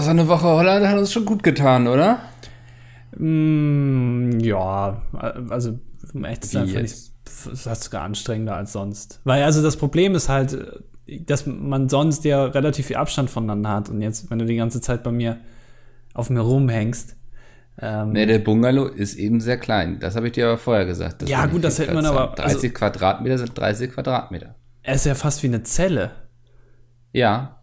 So eine Woche Holland hat uns schon gut getan, oder? Mm, ja, also um echt zu sein, finde ich das sogar anstrengender als sonst. Weil also das Problem ist halt, dass man sonst ja relativ viel Abstand voneinander hat und jetzt, wenn du die ganze Zeit bei mir auf mir rumhängst. Ähm, nee, der Bungalow ist eben sehr klein. Das habe ich dir aber vorher gesagt. Ja, gut, das hätte man aber. 30 also, Quadratmeter sind 30 Quadratmeter. Er ist ja fast wie eine Zelle. Ja.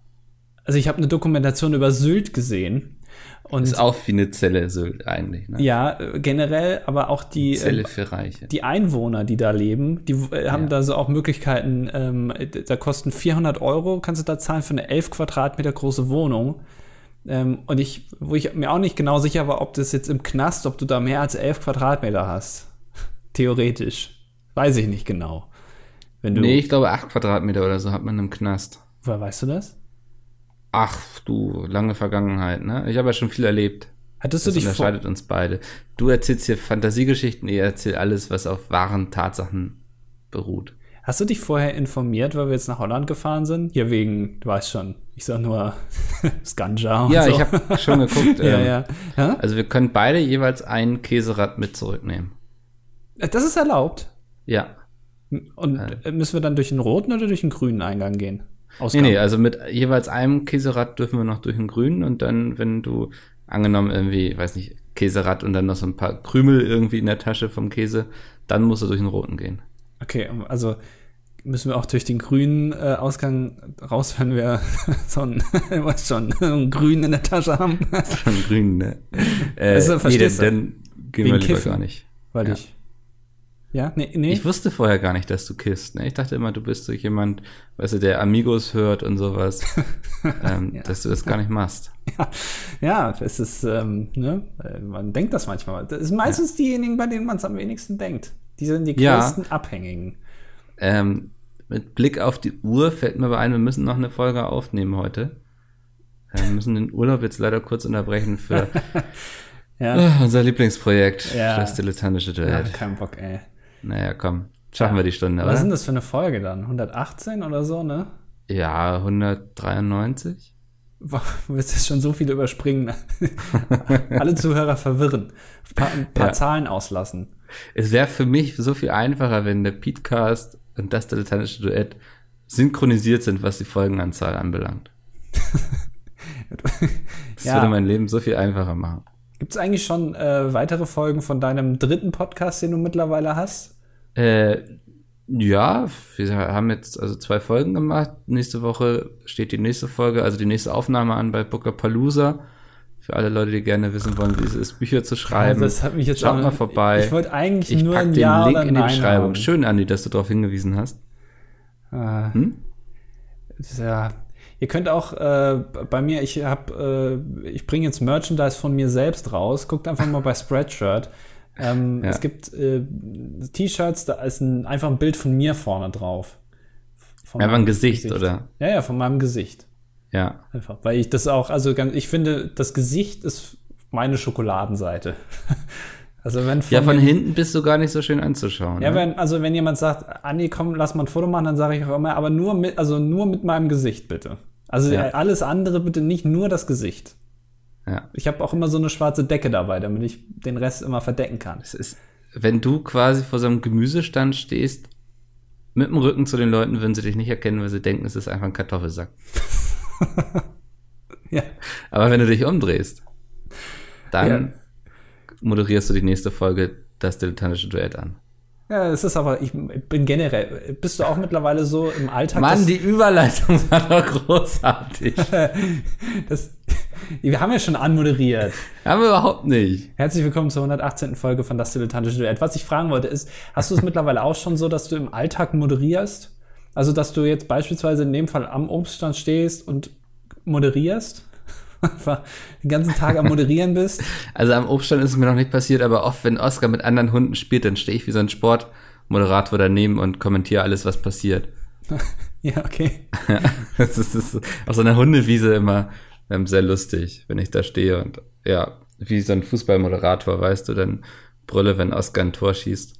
Also ich habe eine Dokumentation über Sylt gesehen und ist auch wie eine Zelle Sylt eigentlich. Ne? Ja, generell, aber auch die Zelle ähm, für Reiche. Die Einwohner, die da leben, die äh, haben ja. da so auch Möglichkeiten. Ähm, da kosten 400 Euro, kannst du da zahlen für eine 11 Quadratmeter große Wohnung. Ähm, und ich, wo ich mir auch nicht genau sicher war, ob das jetzt im Knast, ob du da mehr als 11 Quadratmeter hast. Theoretisch. Weiß ich nicht genau. Wenn du, nee, ich glaube 8 Quadratmeter oder so hat man im Knast. Woher weißt du das? Ach, du, lange Vergangenheit, ne? Ich habe ja schon viel erlebt. Hattest du das dich unterscheidet uns beide. Du erzählst hier Fantasiegeschichten, ich erzähl alles, was auf wahren Tatsachen beruht. Hast du dich vorher informiert, weil wir jetzt nach Holland gefahren sind? Ja, wegen, du weißt schon, ich sag nur Skanja. Ja, so. ich habe schon geguckt. ja, ähm, ja. ja. Also wir können beide jeweils ein Käserad mit zurücknehmen. Das ist erlaubt. Ja. Und äh. müssen wir dann durch den roten oder durch den grünen Eingang gehen? Ausgaben. Nee, nee, also mit jeweils einem Käserad dürfen wir noch durch den grünen und dann, wenn du angenommen irgendwie, weiß nicht, Käserad und dann noch so ein paar Krümel irgendwie in der Tasche vom Käse, dann musst du durch den roten gehen. Okay, also müssen wir auch durch den grünen äh, Ausgang raus, wenn wir so ein, was schon, einen grünen in der Tasche haben. so einen grünen, ne? Äh, also, nee, dann, dann gehen wir lieber Kiffen, gar nicht. Weil ja. ich ja, nee, nee. Ich wusste vorher gar nicht, dass du kisst. Ne? Ich dachte immer, du bist so jemand, weißt du, der Amigos hört und sowas, ähm, ja. dass du das gar nicht machst. Ja, ja das ist, ähm, ne? man denkt das manchmal. Das sind meistens ja. diejenigen, bei denen man es am wenigsten denkt. Die sind die größten Abhängigen. Ähm, mit Blick auf die Uhr fällt mir aber ein, wir müssen noch eine Folge aufnehmen heute. Wir müssen den Urlaub jetzt leider kurz unterbrechen für ja. unser Lieblingsprojekt, ja. das dilettantische Duett. Ja, kein Bock, ey. Naja, komm. Schaffen ja. wir die Stunde, Was oder? Sind das für eine Folge dann? 118 oder so, ne? Ja, 193. Du willst jetzt schon so viel überspringen. Alle Zuhörer verwirren. Ein paar, ein paar ja. Zahlen auslassen. Es wäre für mich so viel einfacher, wenn der Petecast und das dilettantische Duett synchronisiert sind, was die Folgenanzahl anbelangt. das ja. würde mein Leben so viel einfacher machen. Gibt es eigentlich schon äh, weitere Folgen von deinem dritten Podcast, den du mittlerweile hast? Äh, ja, wir haben jetzt also zwei Folgen gemacht. Nächste Woche steht die nächste Folge, also die nächste Aufnahme an bei Booker Palooza. Für alle Leute, die gerne wissen wollen, wie es ist, Bücher zu schreiben. Ja, das hat mich jetzt Schaut mal vorbei. Ich, ich wollte eigentlich ich nur pack den Ja Link in die Beschreibung. Haben. Schön, Andi, dass du darauf hingewiesen hast. Äh, hm? Ja, Ihr könnt auch äh, bei mir, ich habe, äh, ich bringe jetzt Merchandise von mir selbst raus. Guckt einfach mal bei Spreadshirt. Ähm, ja. Es gibt äh, T-Shirts, da ist ein, einfach ein Bild von mir vorne drauf. Von einfach ein Gesicht, Gesicht, oder? Ja, ja, von meinem Gesicht. Ja. Einfach, weil ich das auch, also ganz, ich finde, das Gesicht ist meine Schokoladenseite. Also wenn von ja, von hinten bist du gar nicht so schön anzuschauen. Ja, ne? wenn, also wenn jemand sagt, Andi, komm, lass mal ein Foto machen, dann sage ich auch immer, aber nur mit, also nur mit meinem Gesicht bitte. Also ja. alles andere bitte nicht nur das Gesicht. Ja. Ich habe auch immer so eine schwarze Decke dabei, damit ich den Rest immer verdecken kann. Es ist, wenn du quasi vor so einem Gemüsestand stehst, mit dem Rücken zu den Leuten würden sie dich nicht erkennen, weil sie denken, es ist einfach ein Kartoffelsack. ja. Aber wenn du dich umdrehst, dann ja. moderierst du die nächste Folge das dilettantische Duett an. Ja, es ist aber, ich bin generell, bist du auch mittlerweile so im Alltag? Mann, die Überleitung war doch großartig. das, wir haben ja schon anmoderiert. Haben wir überhaupt nicht. Herzlich willkommen zur 118. Folge von Das Dilettantische Duett. Was ich fragen wollte ist, hast du es mittlerweile auch schon so, dass du im Alltag moderierst? Also, dass du jetzt beispielsweise in dem Fall am Obststand stehst und moderierst? einfach den ganzen Tag am Moderieren bist. Also am Obststand ist es mir noch nicht passiert, aber oft, wenn Oscar mit anderen Hunden spielt, dann stehe ich wie so ein Sportmoderator daneben und kommentiere alles, was passiert. ja, okay. das, ist, das ist auf so einer Hundewiese immer ähm, sehr lustig, wenn ich da stehe und ja, wie so ein Fußballmoderator, weißt du, dann brülle, wenn Oscar ein Tor schießt.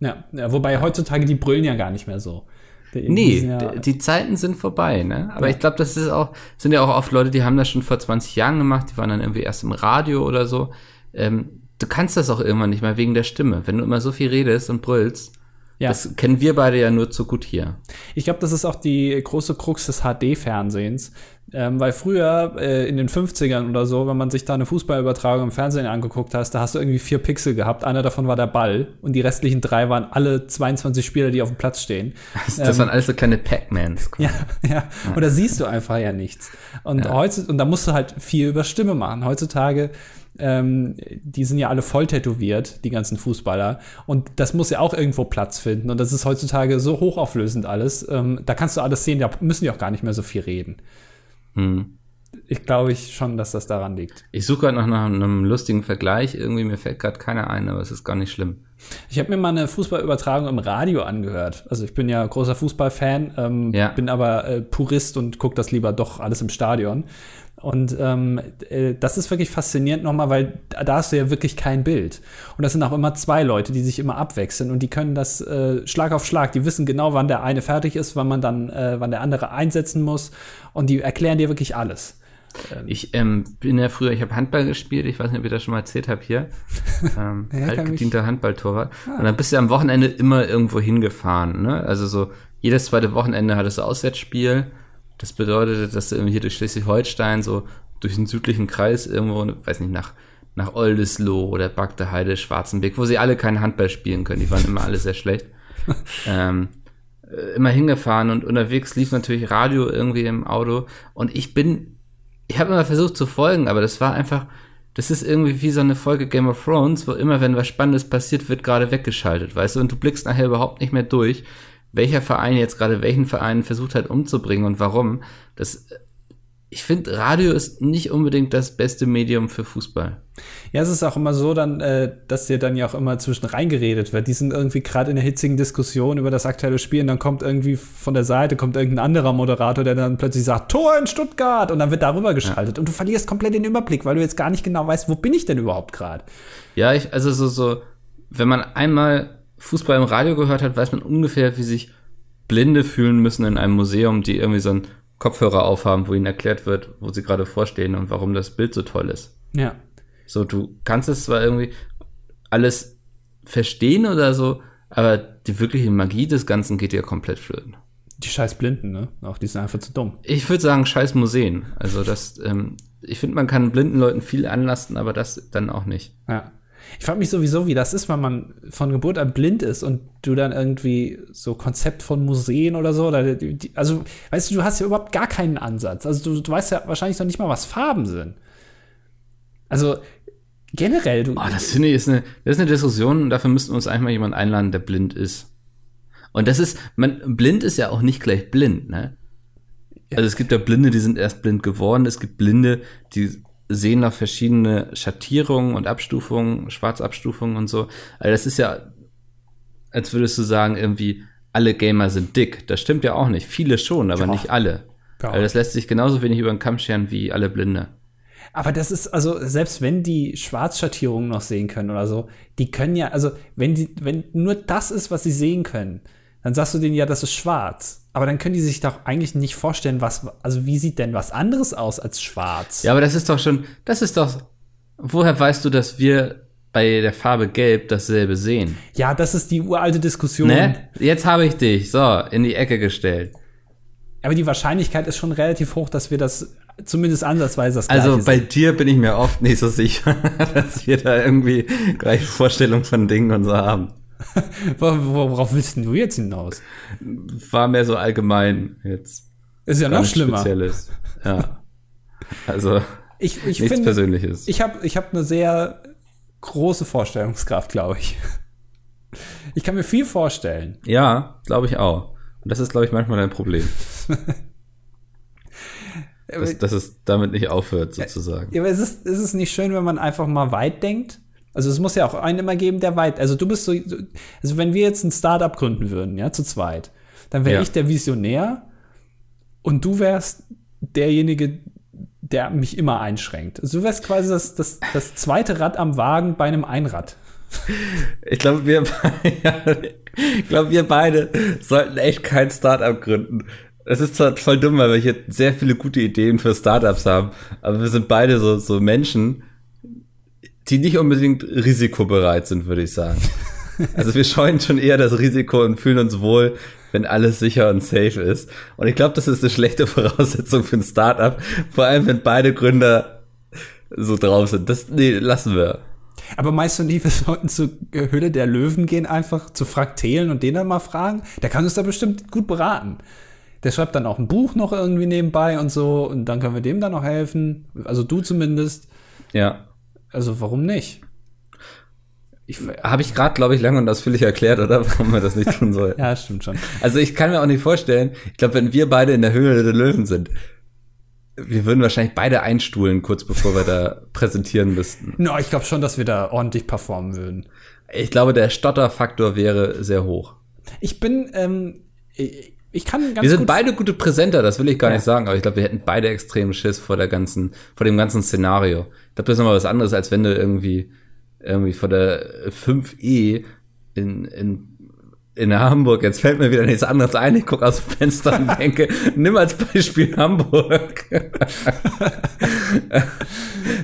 Ja, ja wobei heutzutage die brüllen ja gar nicht mehr so. nee, ja die Zeiten sind vorbei, ne? Aber ja. ich glaube, das ist auch, sind ja auch oft Leute, die haben das schon vor 20 Jahren gemacht, die waren dann irgendwie erst im Radio oder so. Ähm, du kannst das auch irgendwann nicht mehr wegen der Stimme. Wenn du immer so viel redest und brüllst, ja. Das kennen wir beide ja nur zu gut hier. Ich glaube, das ist auch die große Krux des HD-Fernsehens. Ähm, weil früher äh, in den 50ern oder so, wenn man sich da eine Fußballübertragung im Fernsehen angeguckt hast, da hast du irgendwie vier Pixel gehabt. Einer davon war der Ball und die restlichen drei waren alle 22 Spieler, die auf dem Platz stehen. Das, das ähm, waren alles so kleine Pac-Mans. Ja, ja, ja. Und da siehst du einfach ja nichts. Und, ja. Heute, und da musst du halt viel über Stimme machen. Heutzutage ähm, die sind ja alle voll tätowiert, die ganzen Fußballer. Und das muss ja auch irgendwo Platz finden. Und das ist heutzutage so hochauflösend alles. Ähm, da kannst du alles sehen, da müssen die auch gar nicht mehr so viel reden. Hm. Ich glaube ich schon, dass das daran liegt. Ich suche gerade noch nach einem lustigen Vergleich. Irgendwie mir fällt gerade keiner ein, aber es ist gar nicht schlimm. Ich habe mir mal eine Fußballübertragung im Radio angehört. Also ich bin ja großer Fußballfan, ähm, ja. bin aber äh, Purist und gucke das lieber doch alles im Stadion. Und ähm, äh, das ist wirklich faszinierend nochmal, weil da hast du ja wirklich kein Bild. Und das sind auch immer zwei Leute, die sich immer abwechseln und die können das äh, Schlag auf Schlag. Die wissen genau, wann der eine fertig ist, wann man dann, äh, wann der andere einsetzen muss. Und die erklären dir wirklich alles. Ähm. Ich ähm, bin ja früher, ich habe Handball gespielt, ich weiß nicht, ob ich das schon mal erzählt habe hier. Ähm, ja, altgedienter Handballtorwart. Ah. Und dann bist du am Wochenende immer irgendwo hingefahren. Ne? Also so jedes zweite Wochenende hattest du Auswärtsspiel das bedeutet, dass du irgendwie hier durch Schleswig-Holstein so durch den südlichen Kreis irgendwo, weiß nicht, nach, nach Oldesloe oder Bagdeheide, Schwarzenberg, wo sie alle keinen Handball spielen können. Die waren immer alle sehr schlecht. ähm, äh, immer hingefahren und unterwegs lief natürlich Radio irgendwie im Auto und ich bin, ich habe immer versucht zu folgen, aber das war einfach, das ist irgendwie wie so eine Folge Game of Thrones, wo immer, wenn was Spannendes passiert, wird gerade weggeschaltet, weißt du, und du blickst nachher überhaupt nicht mehr durch, welcher Verein jetzt gerade welchen Verein versucht hat umzubringen und warum. Das, ich finde, Radio ist nicht unbedingt das beste Medium für Fußball. Ja, es ist auch immer so, dann, äh, dass dir dann ja auch immer zwischen reingeredet wird. Die sind irgendwie gerade in der hitzigen Diskussion über das aktuelle Spiel und dann kommt irgendwie von der Seite kommt irgendein anderer Moderator, der dann plötzlich sagt, Tor in Stuttgart und dann wird darüber geschaltet ja. und du verlierst komplett den Überblick, weil du jetzt gar nicht genau weißt, wo bin ich denn überhaupt gerade. Ja, ich, also so, so, wenn man einmal Fußball im Radio gehört hat, weiß man ungefähr, wie sich Blinde fühlen müssen in einem Museum, die irgendwie so einen Kopfhörer aufhaben, wo ihnen erklärt wird, wo sie gerade vorstehen und warum das Bild so toll ist. Ja. So, du kannst es zwar irgendwie alles verstehen oder so, aber die wirkliche Magie des Ganzen geht ja komplett flöten. Die scheiß Blinden, ne? Auch die sind einfach zu dumm. Ich würde sagen, scheiß Museen. Also das, ähm, ich finde, man kann blinden Leuten viel anlasten, aber das dann auch nicht. Ja. Ich frage mich sowieso, wie das ist, wenn man von Geburt an blind ist und du dann irgendwie so Konzept von Museen oder so, oder die, also, weißt du, du hast ja überhaupt gar keinen Ansatz. Also, du, du weißt ja wahrscheinlich noch nicht mal, was Farben sind. Also, generell, du. Oh, das finde ich ist eine, das ist eine Diskussion und dafür müssten wir uns eigentlich mal jemand einladen, der blind ist. Und das ist, man, blind ist ja auch nicht gleich blind, ne? Also es gibt ja Blinde, die sind erst blind geworden. Es gibt Blinde, die sehen noch verschiedene Schattierungen und Abstufungen, Schwarzabstufungen und so. Also das ist ja, als würdest du sagen, irgendwie, alle Gamer sind dick. Das stimmt ja auch nicht. Viele schon, aber ja. nicht alle. Ja. Also das lässt sich genauso wenig über den Kamm scheren wie alle Blinde. Aber das ist, also, selbst wenn die Schwarzschattierungen noch sehen können oder so, die können ja, also, wenn die, wenn nur das ist, was sie sehen können, dann sagst du denen ja, das ist schwarz. Aber dann können die sich doch eigentlich nicht vorstellen, was, also wie sieht denn was anderes aus als schwarz? Ja, aber das ist doch schon, das ist doch, woher weißt du, dass wir bei der Farbe Gelb dasselbe sehen? Ja, das ist die uralte Diskussion. Ne? Jetzt habe ich dich, so, in die Ecke gestellt. Aber die Wahrscheinlichkeit ist schon relativ hoch, dass wir das zumindest ansatzweise das Gleiche Also bei sind. dir bin ich mir oft nicht so sicher, dass wir da irgendwie gleiche Vorstellungen von Dingen und so haben. Worauf willst du jetzt hinaus? War mehr so allgemein jetzt. Ist ja noch schlimmer. Spezielles. Ja. Also ich, ich nichts find, Persönliches. Ich habe ich hab eine sehr große Vorstellungskraft, glaube ich. Ich kann mir viel vorstellen. Ja, glaube ich auch. Und das ist, glaube ich, manchmal ein Problem. dass, dass es damit nicht aufhört, sozusagen. Ja, aber es ist, ist es nicht schön, wenn man einfach mal weit denkt? Also es muss ja auch einen immer geben, der weit. Also du bist so, also wenn wir jetzt ein Startup gründen würden, ja, zu zweit, dann wäre ja. ich der Visionär und du wärst derjenige, der mich immer einschränkt. Also du wärst quasi das, das, das zweite Rad am Wagen bei einem Einrad. Ich glaube, wir, ich glaube, wir beide sollten echt kein Startup gründen. Es ist zwar voll dumm, weil wir hier sehr viele gute Ideen für Startups haben, aber wir sind beide so, so Menschen, die nicht unbedingt risikobereit sind, würde ich sagen. Also wir scheuen schon eher das Risiko und fühlen uns wohl, wenn alles sicher und safe ist. Und ich glaube, das ist eine schlechte Voraussetzung für ein Startup, vor allem wenn beide Gründer so drauf sind. Das nee, lassen wir. Aber meinst du nie, wir sollten zur Höhle der Löwen gehen, einfach zu Fraktelen und den dann mal fragen? Der kann uns da bestimmt gut beraten. Der schreibt dann auch ein Buch noch irgendwie nebenbei und so und dann können wir dem dann noch helfen. Also du zumindest. Ja. Also warum nicht? Habe ich gerade, glaube ich, lange und ausführlich erklärt, oder? Warum man das nicht tun soll. ja, stimmt schon. Also ich kann mir auch nicht vorstellen, ich glaube, wenn wir beide in der Höhle der Löwen sind, wir würden wahrscheinlich beide einstuhlen, kurz bevor wir da präsentieren müssten. No, ich glaube schon, dass wir da ordentlich performen würden. Ich glaube, der Stotterfaktor wäre sehr hoch. Ich bin, ähm, ich kann ganz Wir sind beide gute Präsenter, das will ich gar ja. nicht sagen, aber ich glaube, wir hätten beide extrem Schiss vor der ganzen, vor dem ganzen Szenario. Glaube, das ist nochmal was anderes, als wenn du irgendwie, irgendwie vor der 5E in, in in Hamburg, jetzt fällt mir wieder nichts anderes ein, ich gucke aus dem Fenster und denke, nimm als Beispiel Hamburg.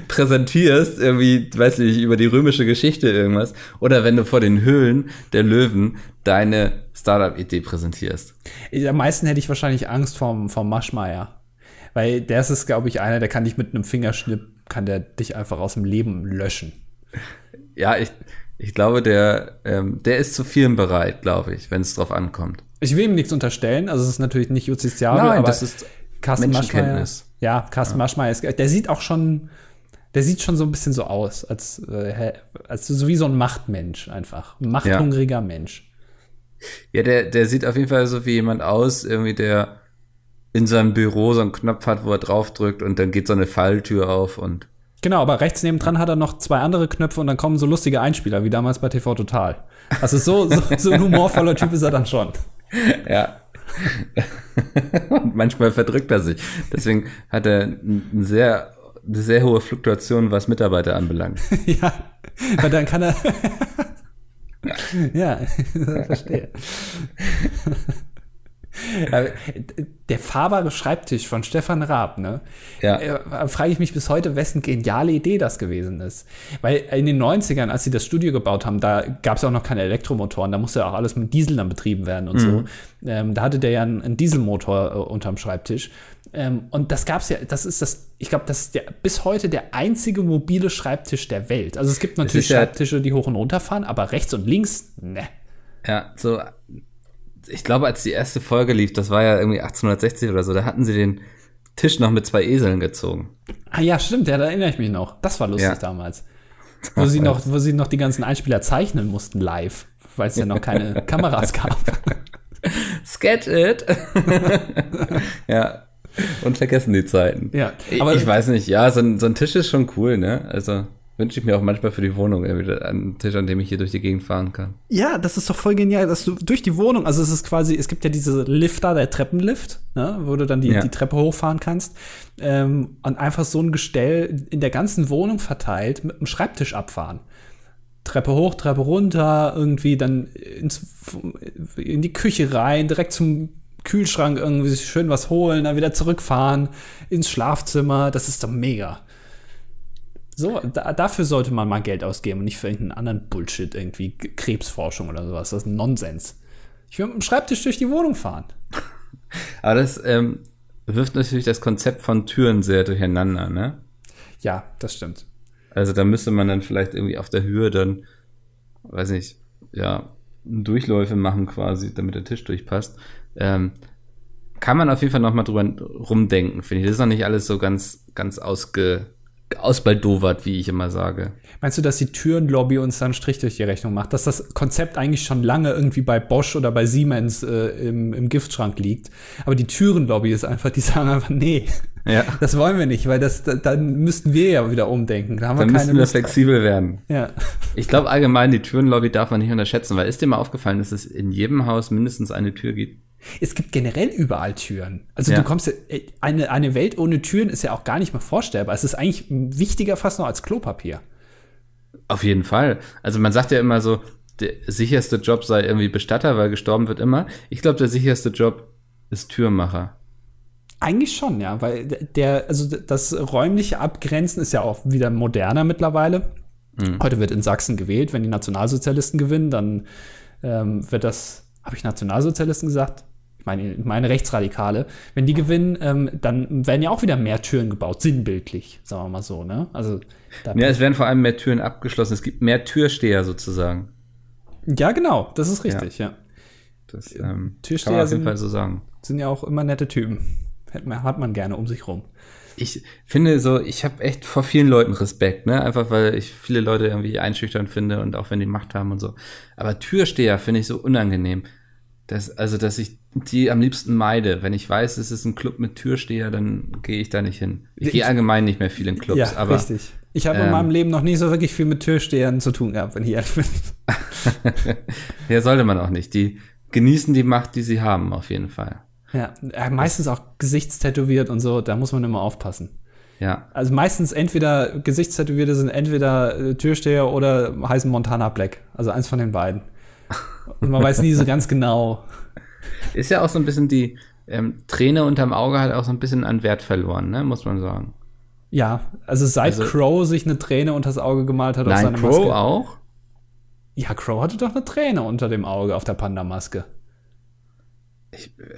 Präsentierst irgendwie, weiß nicht, über die römische Geschichte irgendwas. Oder wenn du vor den Höhlen der Löwen deine Startup-Idee präsentierst. Am meisten hätte ich wahrscheinlich Angst vom, vom Maschmeier. Weil der ist es, glaube ich, einer, der kann dich mit einem Fingerschnipp, kann der dich einfach aus dem Leben löschen. Ja, ich, ich glaube, der, ähm, der ist zu vielen bereit, glaube ich, wenn es drauf ankommt. Ich will ihm nichts unterstellen, also es ist natürlich nicht justiziabel, Nein, aber das ist Carsten Maschmeyer, ja, Carsten ja. Maschmeyer ist, der sieht auch schon, der sieht schon so ein bisschen so aus, als, äh, als so wie so ein Machtmensch einfach, ein machthungriger ja. Mensch. Ja, der, der sieht auf jeden Fall so wie jemand aus, irgendwie der in seinem Büro so einen Knopf hat, wo er draufdrückt und dann geht so eine Falltür auf und Genau, aber rechts nebendran hat er noch zwei andere Knöpfe und dann kommen so lustige Einspieler, wie damals bei TV Total. Also so, so, so ein humorvoller Typ ist er dann schon. Ja. und manchmal verdrückt er sich. Deswegen hat er eine sehr, eine sehr hohe Fluktuation, was Mitarbeiter anbelangt. ja, weil dann kann er. ja, verstehe der fahrbare Schreibtisch von Stefan Raab, ne? Ja. Äh, frage ich mich bis heute, wessen geniale Idee das gewesen ist. Weil in den 90ern, als sie das Studio gebaut haben, da gab es auch noch keine Elektromotoren, da musste ja auch alles mit Diesel dann betrieben werden und mhm. so. Ähm, da hatte der ja einen, einen Dieselmotor äh, unterm Schreibtisch. Ähm, und das gab's ja, das ist das, ich glaube, das ist der, bis heute der einzige mobile Schreibtisch der Welt. Also es gibt natürlich Schreibtische, die hoch und runter fahren, aber rechts und links, ne. Ja, so ich glaube, als die erste Folge lief, das war ja irgendwie 1860 oder so, da hatten sie den Tisch noch mit zwei Eseln gezogen. Ah ja, stimmt, ja, da erinnere ich mich noch. Das war lustig ja. damals. Wo sie, noch, wo sie noch die ganzen Einspieler zeichnen mussten live, weil es ja noch keine Kameras gab. Sketch it. ja. Und vergessen die Zeiten. Ja. Aber ich weiß nicht, ja, so ein, so ein Tisch ist schon cool, ne? Also wünsche ich mir auch manchmal für die Wohnung einen Tisch, an dem ich hier durch die Gegend fahren kann. Ja, das ist doch voll genial, dass du durch die Wohnung, also es ist quasi, es gibt ja diese Lifter, der Treppenlift, ne, wo du dann die, ja. die Treppe hochfahren kannst ähm, und einfach so ein Gestell in der ganzen Wohnung verteilt mit einem Schreibtisch abfahren. Treppe hoch, Treppe runter, irgendwie dann ins, in die Küche rein, direkt zum Kühlschrank irgendwie schön was holen, dann wieder zurückfahren ins Schlafzimmer. Das ist doch mega. So, da, dafür sollte man mal Geld ausgeben und nicht für irgendeinen anderen Bullshit, irgendwie Krebsforschung oder sowas. Das ist Nonsens. Ich will mit dem Schreibtisch durch die Wohnung fahren. Aber das ähm, wirft natürlich das Konzept von Türen sehr durcheinander, ne? Ja, das stimmt. Also da müsste man dann vielleicht irgendwie auf der Höhe dann, weiß nicht, ja, Durchläufe machen quasi, damit der Tisch durchpasst. Ähm, kann man auf jeden Fall noch mal drüber rumdenken, finde ich. Das ist noch nicht alles so ganz, ganz ausge, ausbaldowert, wie ich immer sage. Meinst du, dass die Türenlobby uns dann Strich durch die Rechnung macht? Dass das Konzept eigentlich schon lange irgendwie bei Bosch oder bei Siemens äh, im, im Giftschrank liegt. Aber die Türenlobby ist einfach, die sagen einfach, nee, ja. das wollen wir nicht, weil das, da, dann müssten wir ja wieder umdenken. Da haben dann wir keine müssen wir flexibel werden. Ja. Ich glaube allgemein, die Türenlobby darf man nicht unterschätzen, weil ist dir mal aufgefallen, dass es in jedem Haus mindestens eine Tür gibt? Es gibt generell überall Türen. Also ja. du kommst äh, eine, eine Welt ohne Türen ist ja auch gar nicht mehr vorstellbar. Es ist eigentlich wichtiger fast noch als Klopapier. Auf jeden Fall. Also man sagt ja immer so, der sicherste Job sei irgendwie Bestatter, weil gestorben wird immer. Ich glaube, der sicherste Job ist Türmacher. Eigentlich schon, ja, weil der, also das räumliche Abgrenzen ist ja auch wieder moderner mittlerweile. Mhm. Heute wird in Sachsen gewählt. Wenn die Nationalsozialisten gewinnen, dann ähm, wird das, habe ich Nationalsozialisten gesagt? Meine, meine Rechtsradikale. Wenn die gewinnen, ähm, dann werden ja auch wieder mehr Türen gebaut, sinnbildlich, sagen wir mal so, ne? Also, ja, es werden vor allem mehr Türen abgeschlossen. Es gibt mehr Türsteher sozusagen. Ja, genau, das ist richtig, ja. ja. Das ähm, Türsteher auf jeden Fall so sagen. Sind ja auch immer nette Typen. Hat man, hat man gerne um sich rum ich finde so, ich habe echt vor vielen Leuten Respekt, ne? Einfach weil ich viele Leute irgendwie einschüchtern finde und auch wenn die Macht haben und so. Aber Türsteher finde ich so unangenehm. Das, also, dass ich die am liebsten meide. Wenn ich weiß, es ist ein Club mit Türsteher, dann gehe ich da nicht hin. Ich gehe allgemein nicht mehr viel in Clubs. Ja, aber, richtig. Ich habe ähm, in meinem Leben noch nie so wirklich viel mit Türstehern zu tun gehabt, wenn ich ehrlich bin. ja, sollte man auch nicht. Die genießen die Macht, die sie haben, auf jeden Fall. Ja, meistens auch gesichtstätowiert und so, da muss man immer aufpassen. Ja. Also meistens entweder Gesichtstätowierte sind entweder äh, Türsteher oder heißen Montana Black. Also eins von den beiden. Und man weiß nie so ganz genau. Ist ja auch so ein bisschen die ähm, Träne unterm Auge hat auch so ein bisschen an Wert verloren, ne? muss man sagen. Ja, also seit also, Crow sich eine Träne unter das Auge gemalt hat nein, auf seine Crow Maske. auch? Ja, Crow hatte doch eine Träne unter dem Auge auf der Panda-Maske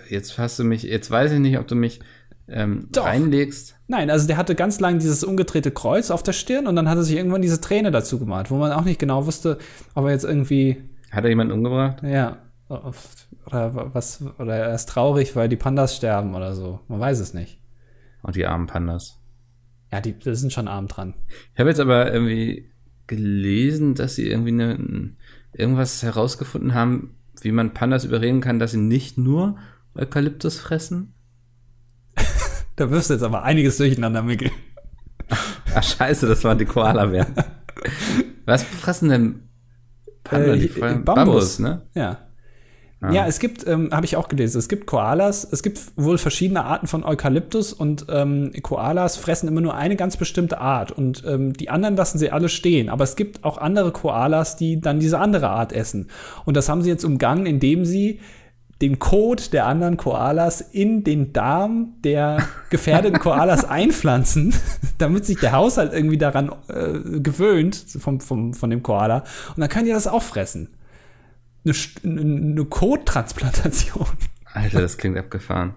jetzt hast du mich, jetzt weiß ich nicht, ob du mich ähm, reinlegst. Nein, also der hatte ganz lang dieses umgedrehte Kreuz auf der Stirn und dann hat er sich irgendwann diese Träne dazu gemalt, wo man auch nicht genau wusste, ob er jetzt irgendwie. Hat er jemanden umgebracht? Ja. Oder was, oder er ist traurig, weil die Pandas sterben oder so. Man weiß es nicht. Und die armen Pandas. Ja, die, die sind schon arm dran. Ich habe jetzt aber irgendwie gelesen, dass sie irgendwie eine, irgendwas herausgefunden haben, wie man Pandas überreden kann, dass sie nicht nur Eukalyptus fressen? da wirst du jetzt aber einiges durcheinander, Mickel. Ach, scheiße, das waren die Koala-Bären. Was fressen denn Pandas? Äh, Bambus. Bambus, ne? Ja. Ah. Ja, es gibt, ähm, habe ich auch gelesen, es gibt Koalas, es gibt wohl verschiedene Arten von Eukalyptus und ähm, Koalas fressen immer nur eine ganz bestimmte Art und ähm, die anderen lassen sie alle stehen. Aber es gibt auch andere Koalas, die dann diese andere Art essen. Und das haben sie jetzt umgangen, indem sie den Kot der anderen Koalas in den Darm der gefährdeten Koalas einpflanzen, damit sich der Haushalt irgendwie daran äh, gewöhnt vom, vom, von dem Koala. Und dann können die das auch fressen eine, eine Kottransplantation. Alter, das klingt abgefahren.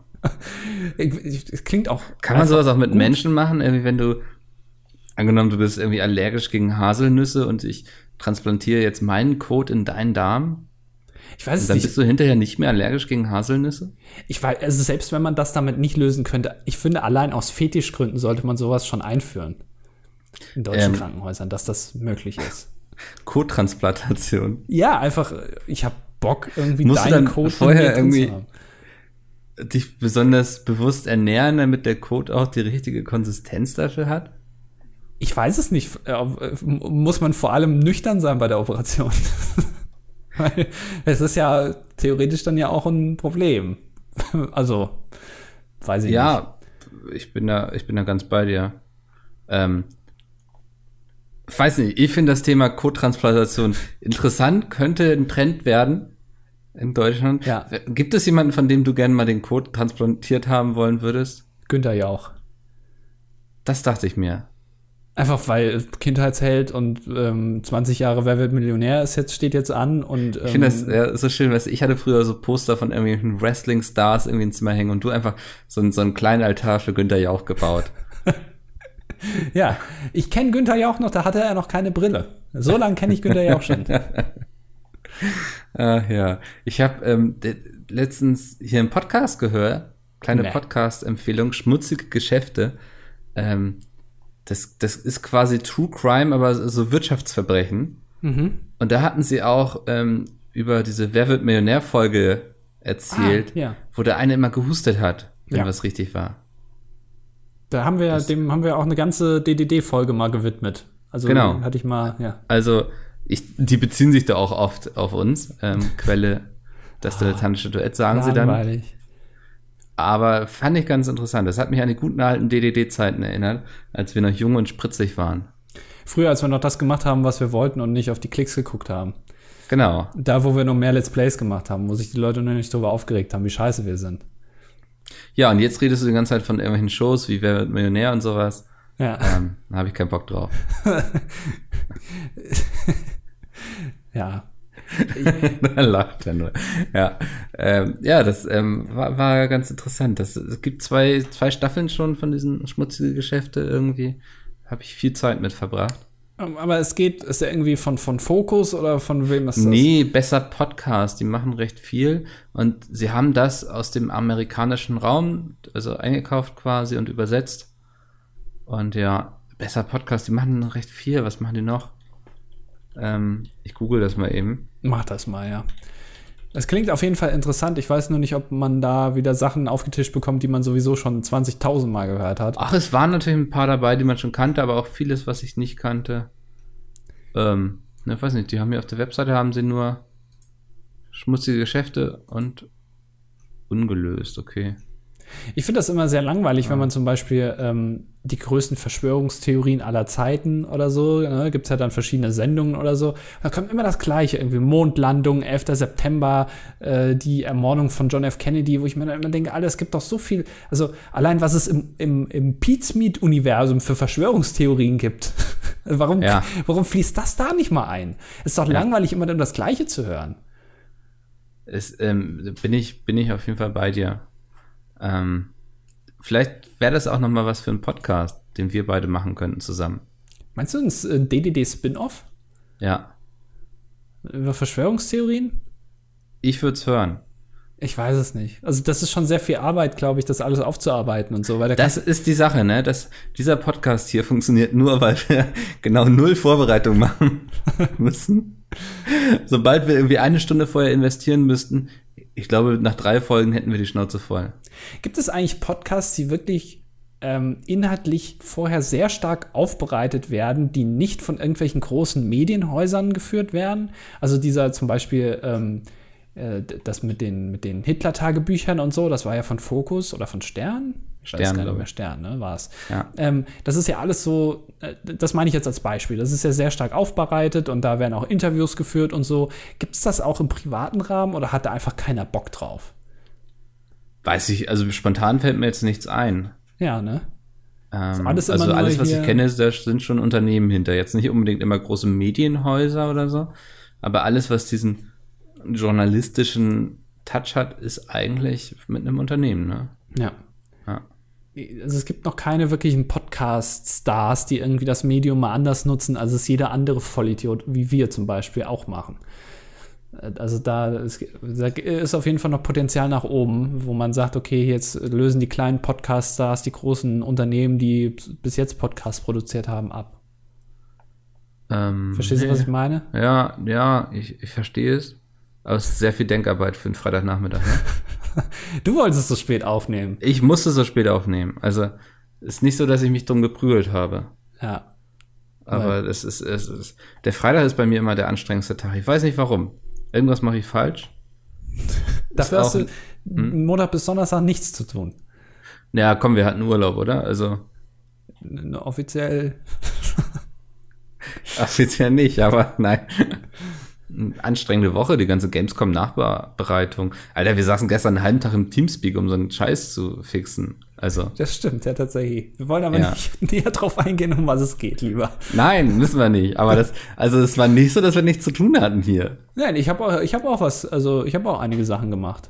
Es klingt auch. Kann man sowas auch mit gut. Menschen machen? Irgendwie, wenn du, angenommen, du bist irgendwie allergisch gegen Haselnüsse und ich transplantiere jetzt meinen Kot in deinen Darm? Ich weiß es dann nicht. bist du hinterher nicht mehr allergisch gegen Haselnüsse? Ich weiß, also selbst wenn man das damit nicht lösen könnte, ich finde, allein aus Fetischgründen sollte man sowas schon einführen. In deutschen ähm, Krankenhäusern, dass das möglich ist. Kottransplantation. Ja, einfach, ich habe Bock, irgendwie Musst deinen Code vorher irgendwie dich besonders bewusst ernähren, damit der Code auch die richtige Konsistenz dafür hat? Ich weiß es nicht. Äh, muss man vor allem nüchtern sein bei der Operation? Weil es ist ja theoretisch dann ja auch ein Problem. Also, weiß ich ja, nicht. Ja, ich bin da, ich bin da ganz bei dir. Ähm, weiß nicht, ich finde das Thema Kotransplantation interessant, könnte ein Trend werden in Deutschland. Ja. Gibt es jemanden, von dem du gerne mal den Kot transplantiert haben wollen würdest? Günther Jauch. Das dachte ich mir. Einfach weil Kindheitsheld und ähm, 20 Jahre Wer wird Millionär ist jetzt, steht jetzt an und ähm, Ich finde das ja, so schön, weil ich hatte früher so Poster von irgendwelchen Wrestling-Stars irgendwie ins Zimmer hängen und du einfach so, so einen kleinen Altar für Günther Jauch gebaut. ja, ich kenne Günther Jauch noch, da hatte er noch keine Brille. So lange kenne ich Günther Jauch schon. Ach ja, ich habe ähm, letztens hier einen Podcast gehört, kleine nee. Podcast-Empfehlung, schmutzige Geschäfte. Ähm, das, das ist quasi True Crime, aber so Wirtschaftsverbrechen. Mhm. Und da hatten sie auch ähm, über diese Wer wird Millionär-Folge erzählt, ah, ja. wo der eine immer gehustet hat, wenn ja. was richtig war. Da haben wir, das, dem haben wir auch eine ganze DDD-Folge mal gewidmet. Also genau. hatte ich mal, ja. Also ich, die beziehen sich da auch oft auf uns. Ähm, Quelle das oh, dilettantische Duett, sagen sie dann. Aber fand ich ganz interessant. Das hat mich an die guten alten DDD-Zeiten erinnert, als wir noch jung und spritzig waren. Früher, als wir noch das gemacht haben, was wir wollten und nicht auf die Klicks geguckt haben. Genau. Da, wo wir noch mehr Let's Plays gemacht haben, wo sich die Leute noch nicht darüber aufgeregt haben, wie scheiße wir sind. Ja, und jetzt redest du die ganze Zeit von irgendwelchen Shows wie Wer wird Millionär und sowas. Ja. Ähm, da habe ich keinen Bock drauf. ja. da lacht er nur. Ja, ähm, ja das ähm, war, war ganz interessant. Das, es gibt zwei, zwei Staffeln schon von diesen schmutzigen Geschäfte irgendwie. Habe ich viel Zeit mit verbracht. Aber es geht, ist er irgendwie von, von Focus oder von wem ist das? Nee, besser Podcast. Die machen recht viel. Und sie haben das aus dem amerikanischen Raum, also eingekauft quasi und übersetzt. Und ja, besser Podcast. Die machen recht viel. Was machen die noch? Ähm, ich google das mal eben. Mach das mal, ja. Es klingt auf jeden Fall interessant. Ich weiß nur nicht, ob man da wieder Sachen aufgetischt bekommt, die man sowieso schon 20.000 Mal gehört hat. Ach, es waren natürlich ein paar dabei, die man schon kannte, aber auch vieles, was ich nicht kannte. Ähm, ne, weiß nicht, die haben hier auf der Webseite haben sie nur schmutzige Geschäfte und ungelöst, okay. Ich finde das immer sehr langweilig, ja. wenn man zum Beispiel ähm, die größten Verschwörungstheorien aller Zeiten oder so, ne, gibt es ja dann verschiedene Sendungen oder so. Da kommt immer das Gleiche, irgendwie Mondlandung, 11. September, äh, die Ermordung von John F. Kennedy, wo ich mir dann immer denke, Alter, es gibt doch so viel, also allein was es im, im, im Pizmeet-Universum für Verschwörungstheorien gibt. warum, ja. warum fließt das da nicht mal ein? Es ist doch ja. langweilig, immer dann das Gleiche zu hören. Es, ähm, bin, ich, bin ich auf jeden Fall bei dir. Ähm, vielleicht wäre das auch noch mal was für einen Podcast, den wir beide machen könnten zusammen. Meinst du ein DDD-Spin-Off? Ja. Über Verschwörungstheorien? Ich würde es hören. Ich weiß es nicht. Also das ist schon sehr viel Arbeit, glaube ich, das alles aufzuarbeiten und so. Weil das ist die Sache, ne? Das, dieser Podcast hier funktioniert nur, weil wir genau null Vorbereitung machen müssen. Sobald wir irgendwie eine Stunde vorher investieren müssten, ich glaube, nach drei Folgen hätten wir die Schnauze voll. Gibt es eigentlich Podcasts, die wirklich ähm, inhaltlich vorher sehr stark aufbereitet werden, die nicht von irgendwelchen großen Medienhäusern geführt werden? Also dieser zum Beispiel ähm, äh, das mit den, mit den Hitler-Tagebüchern und so, das war ja von Focus oder von Stern. Stern, gar nicht mehr Stern, ne, war es. Ja. Ähm, das ist ja alles so, äh, das meine ich jetzt als Beispiel. Das ist ja sehr stark aufbereitet und da werden auch Interviews geführt und so. Gibt es das auch im privaten Rahmen oder hat da einfach keiner Bock drauf? Weiß ich, also spontan fällt mir jetzt nichts ein. Ja, ne? Ähm, alles also alles, was ich kenne, da sind schon Unternehmen hinter. Jetzt nicht unbedingt immer große Medienhäuser oder so, aber alles, was diesen journalistischen Touch hat, ist eigentlich mit einem Unternehmen, ne? Ja. Also es gibt noch keine wirklichen Podcast-Stars, die irgendwie das Medium mal anders nutzen, als es jeder andere Vollidiot, wie wir zum Beispiel, auch machen. Also da ist, da ist auf jeden Fall noch Potenzial nach oben, wo man sagt, okay, jetzt lösen die kleinen Podcast-Stars die großen Unternehmen, die bis jetzt Podcasts produziert haben, ab. Ähm, Verstehst du, was ich meine? Ja, ja, ich, ich verstehe es. Aber es ist sehr viel Denkarbeit für einen Freitagnachmittag. Ne? du wolltest so spät aufnehmen. Ich musste so spät aufnehmen. Also ist nicht so, dass ich mich drum geprügelt habe. Ja. Aber es ist, es ist, der Freitag ist bei mir immer der anstrengendste Tag. Ich weiß nicht warum. Irgendwas mache ich falsch. Dafür hast du hm? Montag bis Donnerstag nichts zu tun. Ja, komm, wir hatten Urlaub, oder? Also. Offiziell. Offiziell nicht, aber nein anstrengende Woche, die ganze Gamescom-Nachbereitung. Alter, wir saßen gestern einen halben Tag im Teamspeak, um so einen Scheiß zu fixen. Also. Das stimmt, ja, tatsächlich. Wir wollen aber ja. nicht näher drauf eingehen, um was es geht, lieber. Nein, müssen wir nicht. Aber das, also es war nicht so, dass wir nichts zu tun hatten hier. Nein, ich habe auch, ich habe auch was, also ich habe auch einige Sachen gemacht.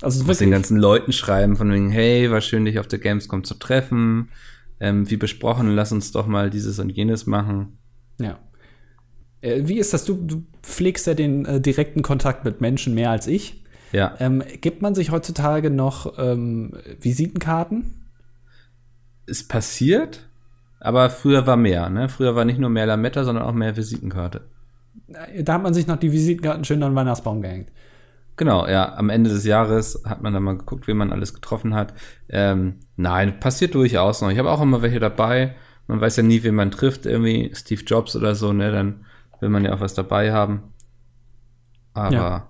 Also wirklich. den ganzen Leuten schreiben von wegen, hey, war schön, dich auf der Gamescom zu treffen. Ähm, wie besprochen, lass uns doch mal dieses und jenes machen. Ja. Äh, wie ist das? Du, du pflegst ja den äh, direkten Kontakt mit Menschen mehr als ich. Ja. Ähm, gibt man sich heutzutage noch ähm, Visitenkarten? Es passiert, aber früher war mehr. Ne? Früher war nicht nur mehr Lametta, sondern auch mehr Visitenkarte. Da hat man sich noch die Visitenkarten schön an den Weihnachtsbaum gehängt. Genau, ja. Am Ende des Jahres hat man dann mal geguckt, wie man alles getroffen hat. Ähm, nein, passiert durchaus noch. Ich habe auch immer welche dabei. Man weiß ja nie, wen man trifft. Irgendwie Steve Jobs oder so, ne? Dann will man ja auch was dabei haben. Aber ja.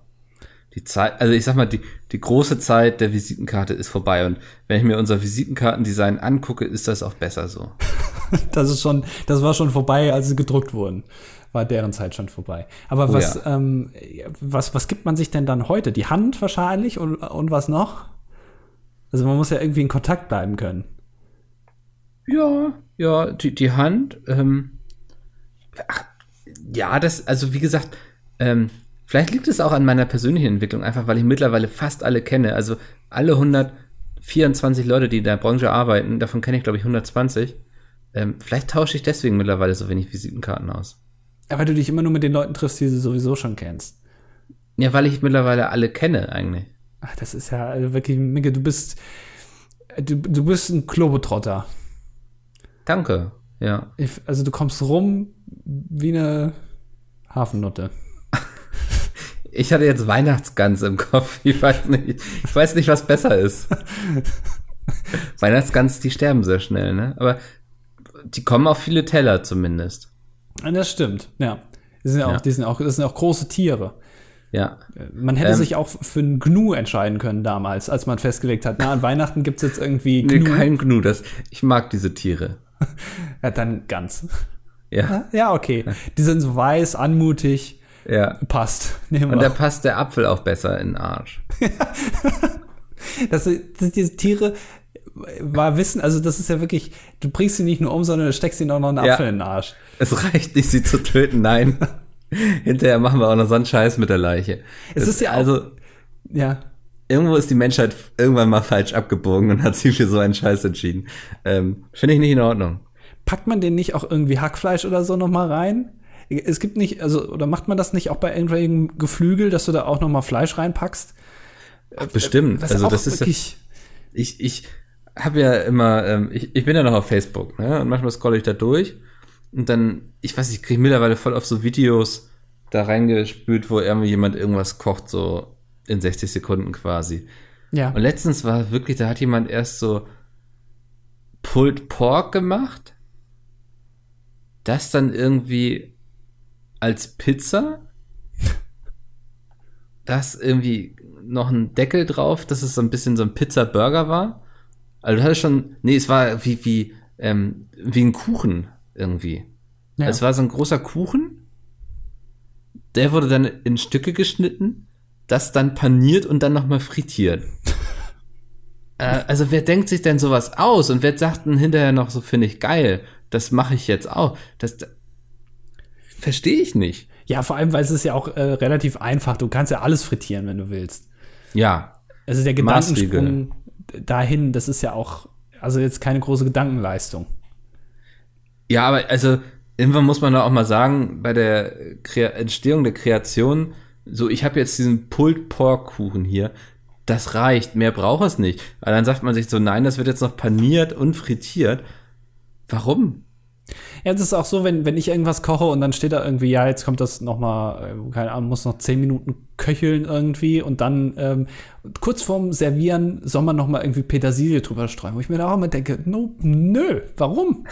die Zeit, also ich sag mal, die, die große Zeit der Visitenkarte ist vorbei. Und wenn ich mir unser Visitenkartendesign angucke, ist das auch besser so. das ist schon, das war schon vorbei, als sie gedruckt wurden. War deren Zeit schon vorbei. Aber Oh was, ja. ähm, was, was gibt man sich denn dann heute? Die Hand wahrscheinlich und, und was noch? Also man muss ja irgendwie in Kontakt bleiben können. Ja, ja, die, die Hand. Ähm, ach, ja, das, also wie gesagt, ähm, vielleicht liegt es auch an meiner persönlichen Entwicklung, einfach weil ich mittlerweile fast alle kenne. Also alle 124 Leute, die in der Branche arbeiten, davon kenne ich glaube ich 120. Ähm, vielleicht tausche ich deswegen mittlerweile so wenig Visitenkarten aus. Ja, weil du dich immer nur mit den Leuten triffst, die du sowieso schon kennst. Ja, weil ich mittlerweile alle kenne eigentlich. Ach, das ist ja also wirklich, Micke, du bist, du, du bist ein Klobetrotter. Danke. Ja. Ich, also du kommst rum wie eine Hafennutte. Ich hatte jetzt Weihnachtsgans im Kopf. Ich weiß nicht, ich weiß nicht, was besser ist. Weihnachtsgans, die sterben sehr schnell, ne? Aber die kommen auf viele Teller zumindest. Das stimmt, ja. Die sind ja, Ja. auch, die sind auch, das sind auch große Tiere. Ja. Man hätte Ähm. sich auch für einen Gnu entscheiden können damals, als man festgelegt hat, na, an Weihnachten gibt's jetzt irgendwie Nee, Gnu. kein Gnu. Das, ich mag diese Tiere. Ja, dann ganz. Ja. Ja, okay. Die sind so weiß, anmutig, Ja. passt. Nehmen Und da passt der Apfel auch besser in den Arsch. Das, sind- das diese Tiere, war Wissen, also das ist ja wirklich, du bringst sie nicht nur um, sondern du steckst ihnen auch noch einen Ja. Apfel in den Arsch. Es reicht nicht, sie zu töten, nein. Hinterher machen wir auch noch so einen Scheiß mit der Leiche. Es Das- ist ja auch- also, Ja. Irgendwo ist die Menschheit irgendwann mal falsch abgebogen und hat sich für so einen Scheiß entschieden. Ähm, Finde ich nicht in Ordnung. Packt man den nicht auch irgendwie Hackfleisch oder so noch mal rein? Es gibt nicht, also, oder macht man das nicht auch bei irgendwelchen Geflügel, dass du da auch noch mal Fleisch reinpackst? Ach, bestimmt. Was also das ist ja, wirklich, ich, ich habe ja immer, ähm, ich, ich bin ja noch auf Facebook, ne? Und manchmal scrolle ich da durch und dann, ich weiß nicht, ich kriege mittlerweile voll auf so Videos da reingespült, wo irgendwie jemand irgendwas kocht, so in 60 Sekunden quasi. ja. Und letztens war wirklich, da hat jemand erst so Pulled Pork gemacht, das dann irgendwie als Pizza, das irgendwie noch ein Deckel drauf, dass es so ein bisschen so ein Pizza-Burger war. Also du hattest schon, nee, es war wie, wie, ähm, wie ein Kuchen irgendwie. Ja. Es war so ein großer Kuchen, der wurde dann in Stücke geschnitten, das dann paniert und dann nochmal frittiert. äh, also wer denkt sich denn sowas aus und wer sagt dann hinterher noch so, finde ich geil, das mache ich jetzt auch. Das, das verstehe ich nicht. Ja, vor allem, weil es ist ja auch äh, relativ einfach. Du kannst ja alles frittieren, wenn du willst. Ja, Also der Maßregel. Gedankensprung dahin, das ist ja auch, also jetzt keine große Gedankenleistung. Ja, aber also irgendwann muss man da auch mal sagen, bei der Krea Entstehung der Kreation, so ich habe jetzt diesen Pulled Pork Kuchen hier, das reicht, mehr braucht es nicht. Weil dann sagt man sich so, nein, das wird jetzt noch paniert und frittiert. Warum? Ja, das ist auch so, wenn, wenn ich irgendwas koche und dann steht da irgendwie, ja, jetzt kommt das noch mal, äh, keine Ahnung, muss noch zehn Minuten köcheln irgendwie und dann ähm, kurz vorm Servieren soll man noch mal irgendwie Petersilie drüber streuen, wo ich mir da auch immer denke, no, nö, warum?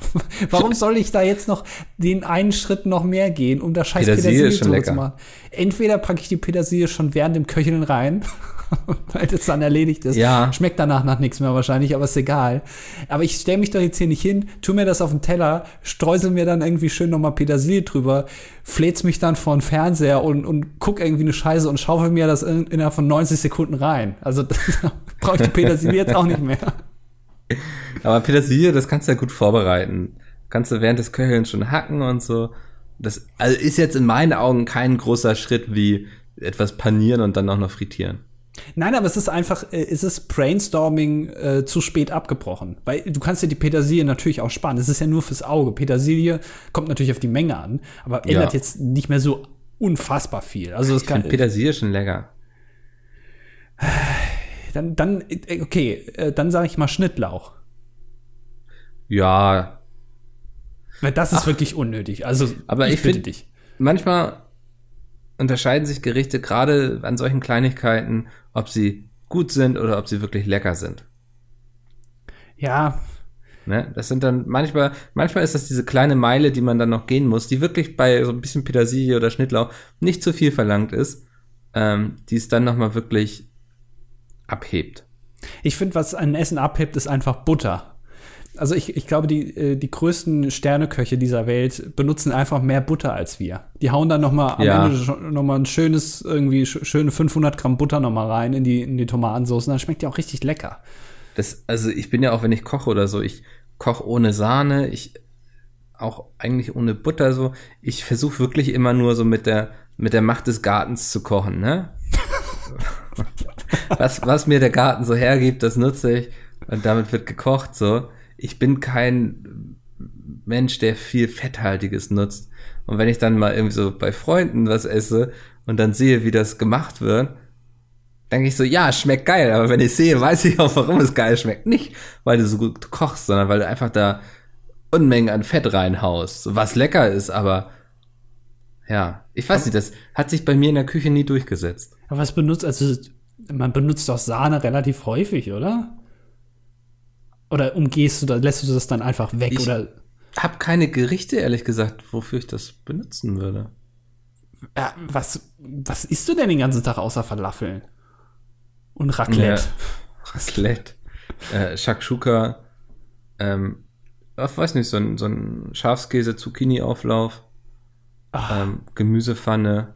warum soll ich da jetzt noch den einen Schritt noch mehr gehen, um da scheiß Petersilie Petersilie, drüber zu machen? Entweder packe ich die Petersilie schon während dem Köcheln rein, weil das dann erledigt ist. Ja. Schmeckt danach nach nichts mehr wahrscheinlich, aber ist egal. Aber ich stelle mich doch jetzt hier nicht hin, tu mir das auf den Teller, streusel mir dann irgendwie schön nochmal Petersilie drüber, flät's mich dann vor den Fernseher und, und guck irgendwie eine Scheiße und schaufel mir das in, innerhalb von 90 Sekunden rein. Also brauche ich die Petersilie jetzt auch nicht mehr. Aber Petersilie, das kannst du ja gut vorbereiten. Kannst du während des Köchelns schon hacken und so. Das also ist jetzt in meinen Augen kein großer Schritt wie etwas panieren und dann auch noch frittieren. Nein, aber es ist einfach, äh, es ist Brainstorming äh, zu spät abgebrochen. Weil du kannst dir die Petersilie natürlich auch sparen. Es ist ja nur fürs Auge. Petersilie kommt natürlich auf die Menge an, aber Ja. ändert jetzt nicht mehr so unfassbar viel. Also es Ich kann, finde Petersilie schon lecker. dann, dann, äh, okay, äh, dann sage ich mal Schnittlauch. Ja, Weil das ist wirklich unnötig. Also, Aber ich bitte find- dich. manchmal unterscheiden sich Gerichte gerade an solchen Kleinigkeiten, ob sie gut sind oder ob sie wirklich lecker sind. Ja, Ne? Das sind dann manchmal, manchmal ist das diese kleine Meile, die man dann noch gehen muss, die wirklich bei so ein bisschen Petersilie oder Schnittlauch nicht zu viel verlangt ist, ähm, die es dann nochmal wirklich abhebt. ich finde, was ein Essen abhebt, ist einfach Butter. Also ich, ich glaube, die, äh, die größten Sterneköche dieser Welt benutzen einfach mehr Butter als wir. Die hauen dann noch mal am Ja. Ende noch mal ein schönes, irgendwie sch- schöne 500 Gramm Butter noch mal rein in die, in die Tomatensauce. Und dann schmeckt die auch richtig lecker. Das, also ich bin ja auch, wenn ich koche oder so, ich koche ohne Sahne, ich auch eigentlich ohne Butter so. Ich versuche wirklich immer nur so mit der mit der Macht des Gartens zu kochen, ne? was, was mir der Garten so hergibt, das nutze ich und damit wird gekocht so. Ich bin kein Mensch, der viel Fetthaltiges nutzt. Und wenn ich dann mal irgendwie so bei Freunden was esse und dann sehe, wie das gemacht wird, denke ich so, ja, schmeckt geil, aber wenn ich sehe, weiß ich auch, warum es geil schmeckt. Nicht, weil du so gut kochst, sondern weil du einfach da Unmengen an Fett reinhaust, was lecker ist, aber ja, ich weiß nicht, das hat sich bei mir in der Küche nie durchgesetzt. Aber was benutzt, also man benutzt doch Sahne relativ häufig, oder? Oder umgehst du das, lässt du das dann einfach weg? Ich- oder Hab keine Gerichte, ehrlich gesagt, wofür ich das benutzen würde. ja, was, was isst du denn den ganzen Tag außer Falafeln? Und Raclette. Ja, Raclette, äh, Shakshuka, ähm, ich weiß nicht, so ein, so ein Schafskäse-Zucchini-Auflauf, Ah. ähm, Gemüsepfanne,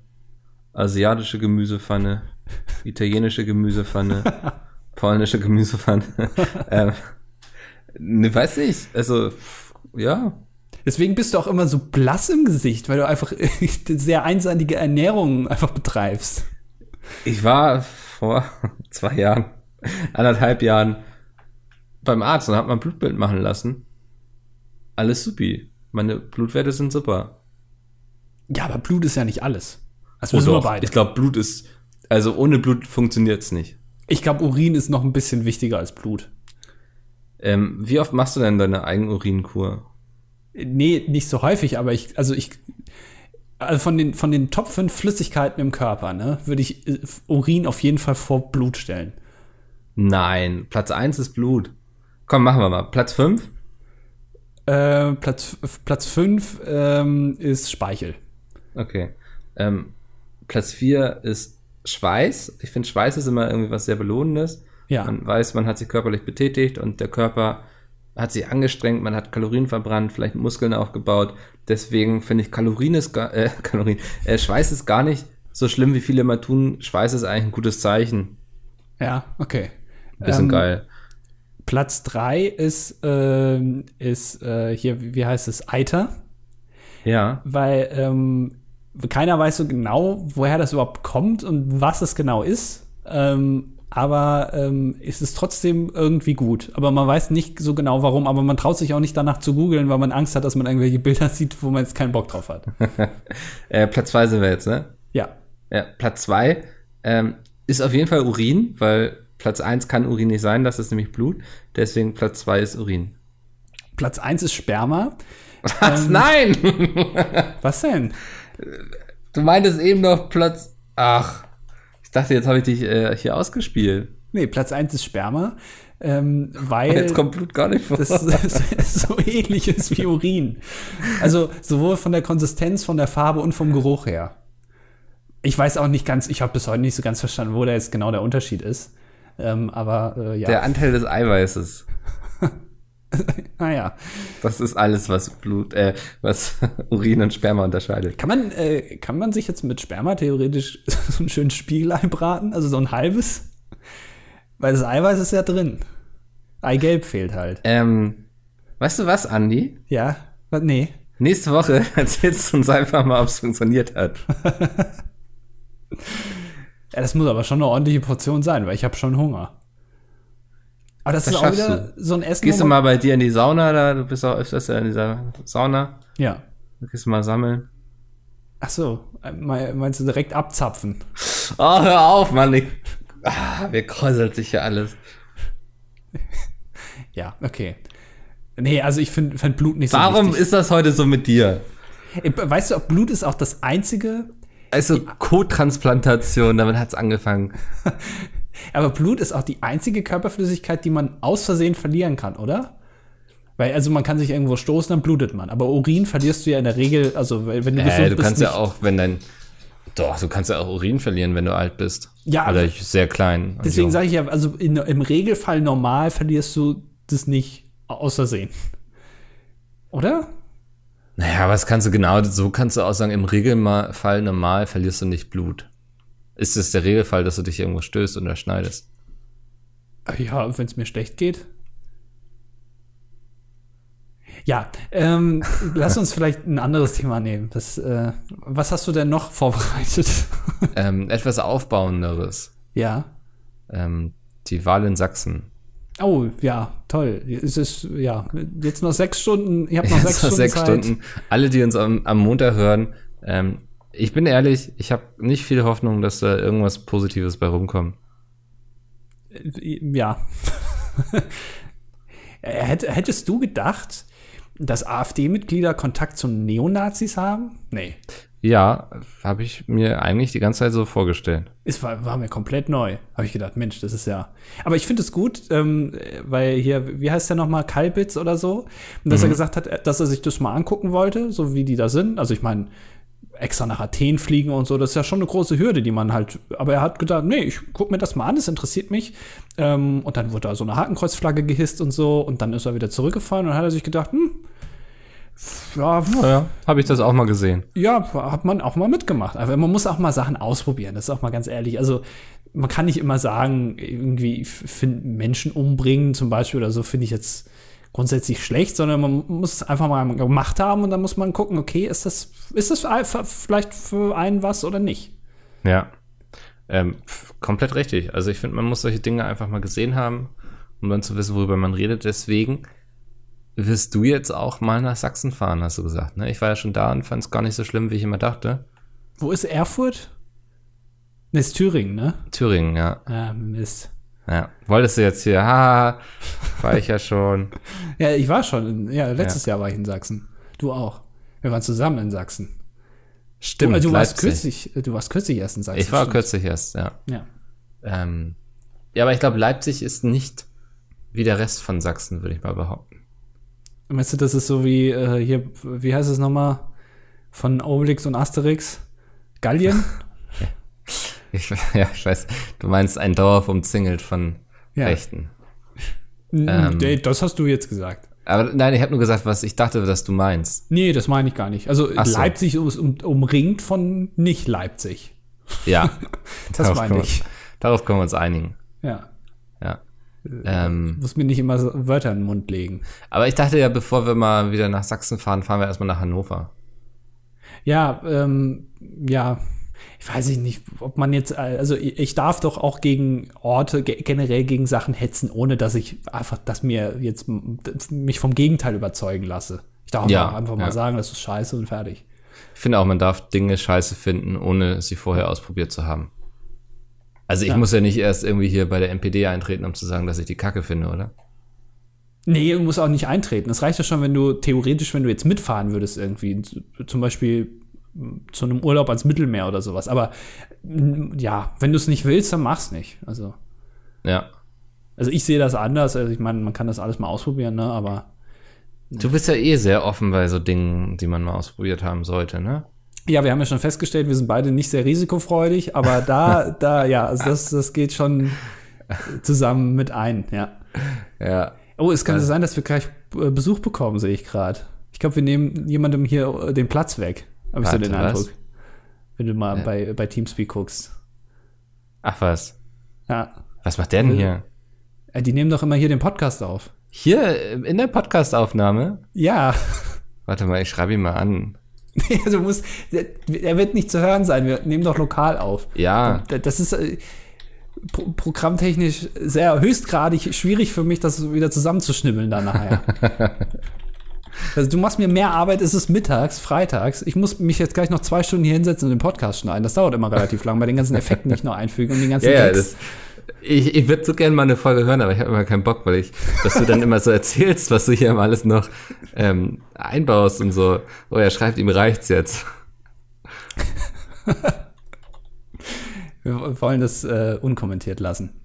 asiatische Gemüsepfanne, italienische Gemüsepfanne, polnische Gemüsepfanne. ähm, ne, weiß nicht, also, ja, Deswegen bist du auch immer so blass im Gesicht, weil du einfach sehr einseitige Ernährung einfach betreibst. Ich war vor zwei Jahren, anderthalb Jahren beim Arzt und habe mal ein Blutbild machen lassen. Alles supi. Meine Blutwerte sind super. Ja, aber Blut ist ja nicht alles. Das Oh wissen wir doch, beide. Ich glaube, Blut ist, also ohne Blut funktioniert's nicht. Ich glaube, Urin ist noch ein bisschen wichtiger als Blut. Ähm, wie oft machst du denn deine Eigenurinkur? Nee, nicht so häufig, aber ich, also ich, also von den, von den Top 5 Flüssigkeiten im Körper, ne, würde ich äh, Urin auf jeden Fall vor Blut stellen. Nein, Platz eins ist Blut. Komm, machen wir mal. Platz fünf? Äh, Platz, Platz 5 ähm, ist Speichel. Okay. Ähm, Platz vier ist Schweiß. Ich finde, Schweiß ist immer irgendwie was sehr Belohnendes. Ja. Man weiß, man hat sich körperlich betätigt und der Körper hat sich angestrengt, man hat Kalorien verbrannt, vielleicht Muskeln aufgebaut. Deswegen finde ich, Kalorien ist gar, äh, Kalorien, äh, Schweiß ist gar nicht so schlimm, wie viele immer tun. Schweiß ist eigentlich ein gutes Zeichen. Ja, okay. Bisschen Ähm, geil. Platz 3 ist, ähm, ist äh, hier, wie wie heißt es, Eiter. Ja. weil ähm, keiner weiß so genau, woher das überhaupt kommt und was es genau ist. Ähm, aber ähm, es ist trotzdem irgendwie gut. Aber man weiß nicht so genau warum, aber man traut sich auch nicht danach zu googeln, weil man Angst hat, dass man irgendwelche Bilder sieht, wo man jetzt keinen Bock drauf hat. Äh, Platz zwei sind wir jetzt, ne? ja. Ja, Platz zwei ähm, ist auf jeden Fall Urin, weil Platz eins kann Urin nicht sein, das ist nämlich Blut. Deswegen Platz zwei ist Urin. Platz 1 ist Sperma. Was? Nein! Was denn? Du meintest eben noch Platz. Ach, dachte, jetzt habe ich dich äh, hier ausgespielt. Nee, Platz 1 ist Sperma. Ähm, weil Jetzt kommt Blut gar nicht vor. das, das so ähnlich ist wie Urin. Also sowohl von der Konsistenz, von der Farbe und vom Geruch her. Ich weiß auch nicht ganz, ich habe bis heute nicht so ganz verstanden, wo da jetzt genau der Unterschied ist. Ähm, aber äh, ja, Der Anteil des Eiweißes. naja. Das ist alles, was Blut, äh, was Urin und Sperma unterscheidet. Kann man, äh, kann man sich jetzt mit Sperma theoretisch so ein schönes Spiegelei braten? Also so ein halbes? Weil das Eiweiß ist ja drin. Eigelb fehlt halt. Ähm, weißt du was, Andi? Ja? Was? Nee. Nächste Woche erzählst du uns einfach mal, ob es funktioniert hat. Ja, das muss aber schon eine ordentliche Portion sein, weil ich habe schon Hunger. Aber das, Das ist auch wieder du. so ein Essen. Gehst du mal bei dir in die Sauna, da, du bist auch öfters in dieser Sauna. Ja. Da gehst du mal sammeln. Ach so, me- meinst du direkt abzapfen? Oh, hör auf, Mann. Ich, ah, mir kräuselt sich ja alles. Ja, okay. Nee, also ich finde find Blut nicht so Warum ist das heute so mit dir? Weißt du, Blut ist auch das einzige, Also Kottransplantation, damit hat's angefangen. aber Blut ist auch die einzige Körperflüssigkeit, die man aus Versehen verlieren kann, oder? Weil, also man kann sich irgendwo stoßen, dann blutet man. Aber Urin verlierst du ja in der Regel, also wenn du Äh, gesund du bist, kannst ja nicht. auch, wenn dein doch, du kannst ja auch Urin verlieren, wenn du alt bist. Ja, Oder sehr klein. Deswegen jung. sage ich ja, also in, im Regelfall normal verlierst du das nicht. Außersehen. Oder? Naja, was kannst du genau, so kannst du auch sagen, im Regelfall normal verlierst du nicht Blut. Ist es der Regelfall, dass du dich irgendwo stößt oder schneidest? Ja, wenn es mir schlecht geht. Ja, ähm, lass uns vielleicht ein anderes Thema nehmen. Das, äh, was hast du denn noch vorbereitet? ähm, etwas Aufbauenderes. Ja. Ähm, die Wahl in Sachsen. Oh, ja, toll. Es ist, ja, jetzt noch sechs Stunden. Ich habe noch sechs, Stunden, sechs Zeit. Stunden. Alle, die uns am, am Montag hören, ähm, ich bin ehrlich, ich habe nicht viel Hoffnung, dass da irgendwas Positives bei rumkommt. Äh, ja. Hättest du gedacht, dass AfD-Mitglieder Kontakt zu Neonazis haben? Nee. Ja, habe ich mir eigentlich die ganze Zeit so vorgestellt. Es war, war mir komplett neu. Habe ich gedacht, Mensch, das ist ja. Aber ich finde es gut, ähm, weil hier, wie heißt der nochmal, Kalbitz oder so, dass mhm. er gesagt hat, dass er sich das mal angucken wollte, so wie die da sind. Also ich meine, extra nach Athen fliegen und so, das ist ja schon eine große Hürde, die man halt. Aber er hat gedacht, nee, ich gucke mir das mal an, das interessiert mich. Ähm, und dann wurde da so eine Hakenkreuzflagge gehisst und so, und dann ist er wieder zurückgefahren und dann hat er sich gedacht, hm, ja, naja, habe ich das auch mal gesehen. Ja, hat man auch mal mitgemacht. Aber man muss auch mal Sachen ausprobieren, das ist auch mal ganz ehrlich. Also man kann nicht immer sagen, irgendwie find Menschen umbringen zum Beispiel oder so, finde ich jetzt grundsätzlich schlecht, sondern man muss es einfach mal gemacht haben und dann muss man gucken, okay, ist das, ist das vielleicht für einen was oder nicht? Ja, ähm, komplett richtig. Also ich finde, man muss solche Dinge einfach mal gesehen haben, um dann zu wissen, worüber man redet. Deswegen wirst du jetzt auch mal nach Sachsen fahren, hast du gesagt. Ne? Ich war ja schon da und fand es gar nicht so schlimm, wie ich immer dachte. Wo ist Erfurt? Ist Thüringen, ne? Thüringen, ja. Ja, Mist. Ja, wolltest du jetzt hier, haha, war ich ja schon. ja, ich war schon, ja, letztes ja. Jahr war ich in Sachsen. Du auch. Wir waren zusammen in Sachsen. Stimmt. Du, du warst kürzlich, du warst kürzlich erst in Sachsen. Ich war stimmt. kürzlich erst, ja. Ja. Ähm, ja, aber ich glaube, Leipzig ist nicht wie der Rest von Sachsen, würde ich mal behaupten. Meinst du, das ist so wie äh, hier, wie heißt es nochmal? Von Obelix und Asterix? Gallien? ich, ja, ich weiß. Du meinst ein Dorf umzingelt von ja. Rechten. Ähm, das hast du jetzt gesagt. Aber nein, ich habe nur gesagt, was ich dachte, dass du meinst. Nee, das meine ich gar nicht. Also so. Leipzig ist um, umringt von nicht Leipzig. Ja. das meine ich. Wir, darauf können wir uns einigen. Ja. Ja. Ähm, muss mir nicht immer so Wörter in den Mund legen. Aber ich dachte ja, bevor wir mal wieder nach Sachsen fahren, fahren wir erstmal nach Hannover. Ja, ähm, ja, ich weiß nicht, ob man jetzt, also ich darf doch auch gegen Orte, generell gegen Sachen hetzen, ohne dass ich einfach, dass mir jetzt mich vom Gegenteil überzeugen lasse. Ich darf ja, einfach mal ja. sagen, das ist scheiße und fertig. Ich finde auch, man darf Dinge scheiße finden, ohne sie vorher ausprobiert zu haben. Also ich ja. muss ja nicht erst irgendwie hier bei der NPD eintreten, um zu sagen, dass ich die Kacke finde, oder? Nee, du musst auch nicht eintreten. Es reicht ja schon, wenn du theoretisch, wenn du jetzt mitfahren würdest irgendwie, zum Beispiel zu einem Urlaub ans Mittelmeer oder sowas. Aber ja, wenn du es nicht willst, dann mach's nicht. Also. Ja. Also ich sehe das anders. Also ich meine, man kann das alles mal ausprobieren, ne? Aber. Du bist ja eh sehr offen bei so Dingen, die man mal ausprobiert haben sollte, ne? Ja, wir haben ja schon festgestellt, wir sind beide nicht sehr risikofreudig, aber da, da, ja, also das, das geht schon zusammen mit ein, ja. Ja. Oh, es kann also, sein, dass wir gleich äh, Besuch bekommen, sehe ich gerade. Ich glaube, wir nehmen jemandem hier äh, den Platz weg. Habe ich so den Eindruck. Was? Wenn du mal ja. bei, bei Teamspeak guckst. Ach was. Ja. Was macht der denn hier? Die nehmen doch immer hier den Podcast auf. Hier in der Podcastaufnahme? Ja. Warte mal, ich schreibe ihn mal an. Nee, also muss, er wird nicht zu hören sein. Wir nehmen doch lokal auf. Ja. Das ist äh, programmtechnisch sehr höchstgradig schwierig für mich, das wieder zusammenzuschnibbeln dann nachher. also du machst mir mehr Arbeit, ist es mittags, freitags. Ich muss mich jetzt gleich noch zwei Stunden hier hinsetzen und den Podcast schneiden. Das dauert immer relativ lang bei den ganzen Effekten, die ich noch einfüge und den ganzen ja, ja, das, ich, ich würde so gerne mal eine Folge hören, aber ich habe immer keinen Bock, weil ich, dass du dann immer so erzählst, was du hier immer alles noch ähm, einbaust und so. Oh, er schreibt, ihm reicht's jetzt. wir wollen das äh, unkommentiert lassen.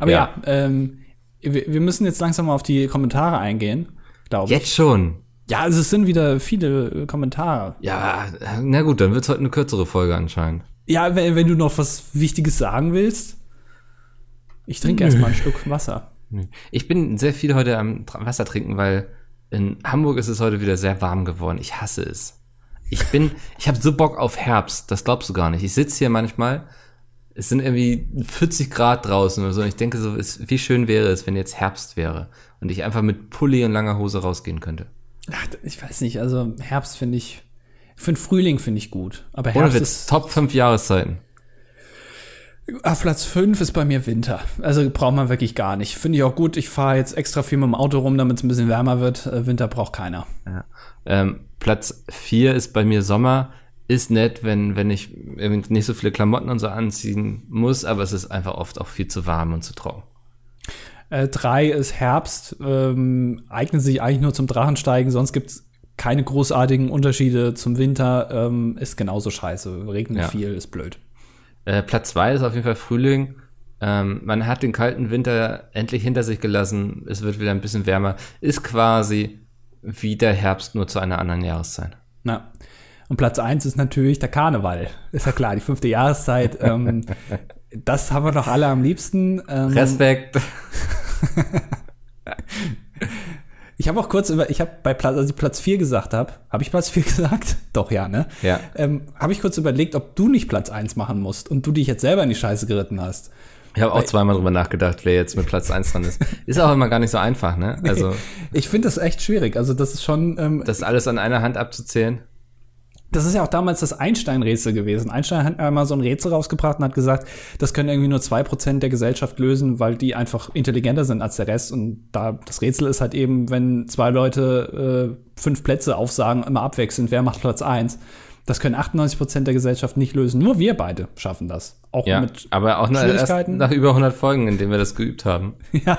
Aber ja, ja ähm, wir, wir müssen jetzt langsam mal auf die Kommentare eingehen, glaube ich. Jetzt schon. Ja, also es sind wieder viele äh, Kommentare. Ja, na gut, dann wird's heute eine kürzere Folge anscheinend. Ja, wenn, wenn du noch was Wichtiges sagen willst. Ich trinke erstmal einen Schluck Wasser. Ich bin sehr viel heute am Wasser trinken, weil in Hamburg ist es heute wieder sehr warm geworden. Ich hasse es. Ich bin, ich habe so Bock auf Herbst, das glaubst du gar nicht. Ich sitze hier manchmal, es sind irgendwie 40 Grad draußen oder so und ich denke so, es, wie schön wäre es, wenn jetzt Herbst wäre und ich einfach mit Pulli und langer Hose rausgehen könnte. Ach, ich weiß nicht, also Herbst finde ich, für den Frühling finde ich gut, aber Ohne Herbst Witz, ist Top 5 Jahreszeiten. Auf Platz 5 ist bei mir Winter. Also braucht man wirklich gar nicht. Finde ich auch gut. Ich fahre jetzt extra viel mit dem Auto rum, damit es ein bisschen wärmer wird. Äh, Winter braucht keiner. Ja. Ähm, Platz 4 ist bei mir Sommer. Ist nett, wenn, wenn ich nicht so viele Klamotten und so anziehen muss, aber es ist einfach oft auch viel zu warm und zu trocken. Äh, drei ist Herbst. Ähm, eignet sich eigentlich nur zum Drachensteigen, sonst gibt es keine großartigen Unterschiede zum Winter. Ähm, ist genauso scheiße. Regnet Ja. viel, ist blöd. Äh, Platz 2 ist auf jeden Fall Frühling. Ähm, man hat den kalten Winter endlich hinter sich gelassen. Es wird wieder ein bisschen wärmer. Ist quasi wie der Herbst, nur zu einer anderen Jahreszeit. Na. Und Platz 1 ist natürlich der Karneval. Ist ja klar, die fünfte Jahreszeit. ähm, das haben wir doch alle am liebsten. Ähm, Respekt. Ich habe auch kurz über, ich habe bei Platz, als ich Platz 4 gesagt habe, habe ich Platz 4 gesagt? Doch, ja, ne? Ja. Ähm, habe ich kurz überlegt, ob du nicht Platz 1 machen musst und du dich jetzt selber in die Scheiße geritten hast. Ich habe auch zweimal drüber nachgedacht, wer jetzt mit Platz 1 dran ist. Ist auch immer gar nicht so einfach, ne? Also, Ich finde das echt schwierig. Also, das ist schon, ähm, das alles an einer Hand abzuzählen. Das ist ja auch damals das Einstein-Rätsel gewesen. Einstein hat ja mal so ein Rätsel rausgebracht und hat gesagt, das können irgendwie nur zwei Prozent der Gesellschaft lösen, weil die einfach intelligenter sind als der Rest. Und da das Rätsel ist halt eben, wenn zwei Leute äh, fünf Plätze aufsagen, immer abwechselnd, wer macht Platz eins? Das können 98 Prozent der Gesellschaft nicht lösen. Nur wir beide schaffen das. Auch Ja, mit aber auch Schwierigkeiten. nach über 100 Folgen, in denen wir das geübt haben. ja,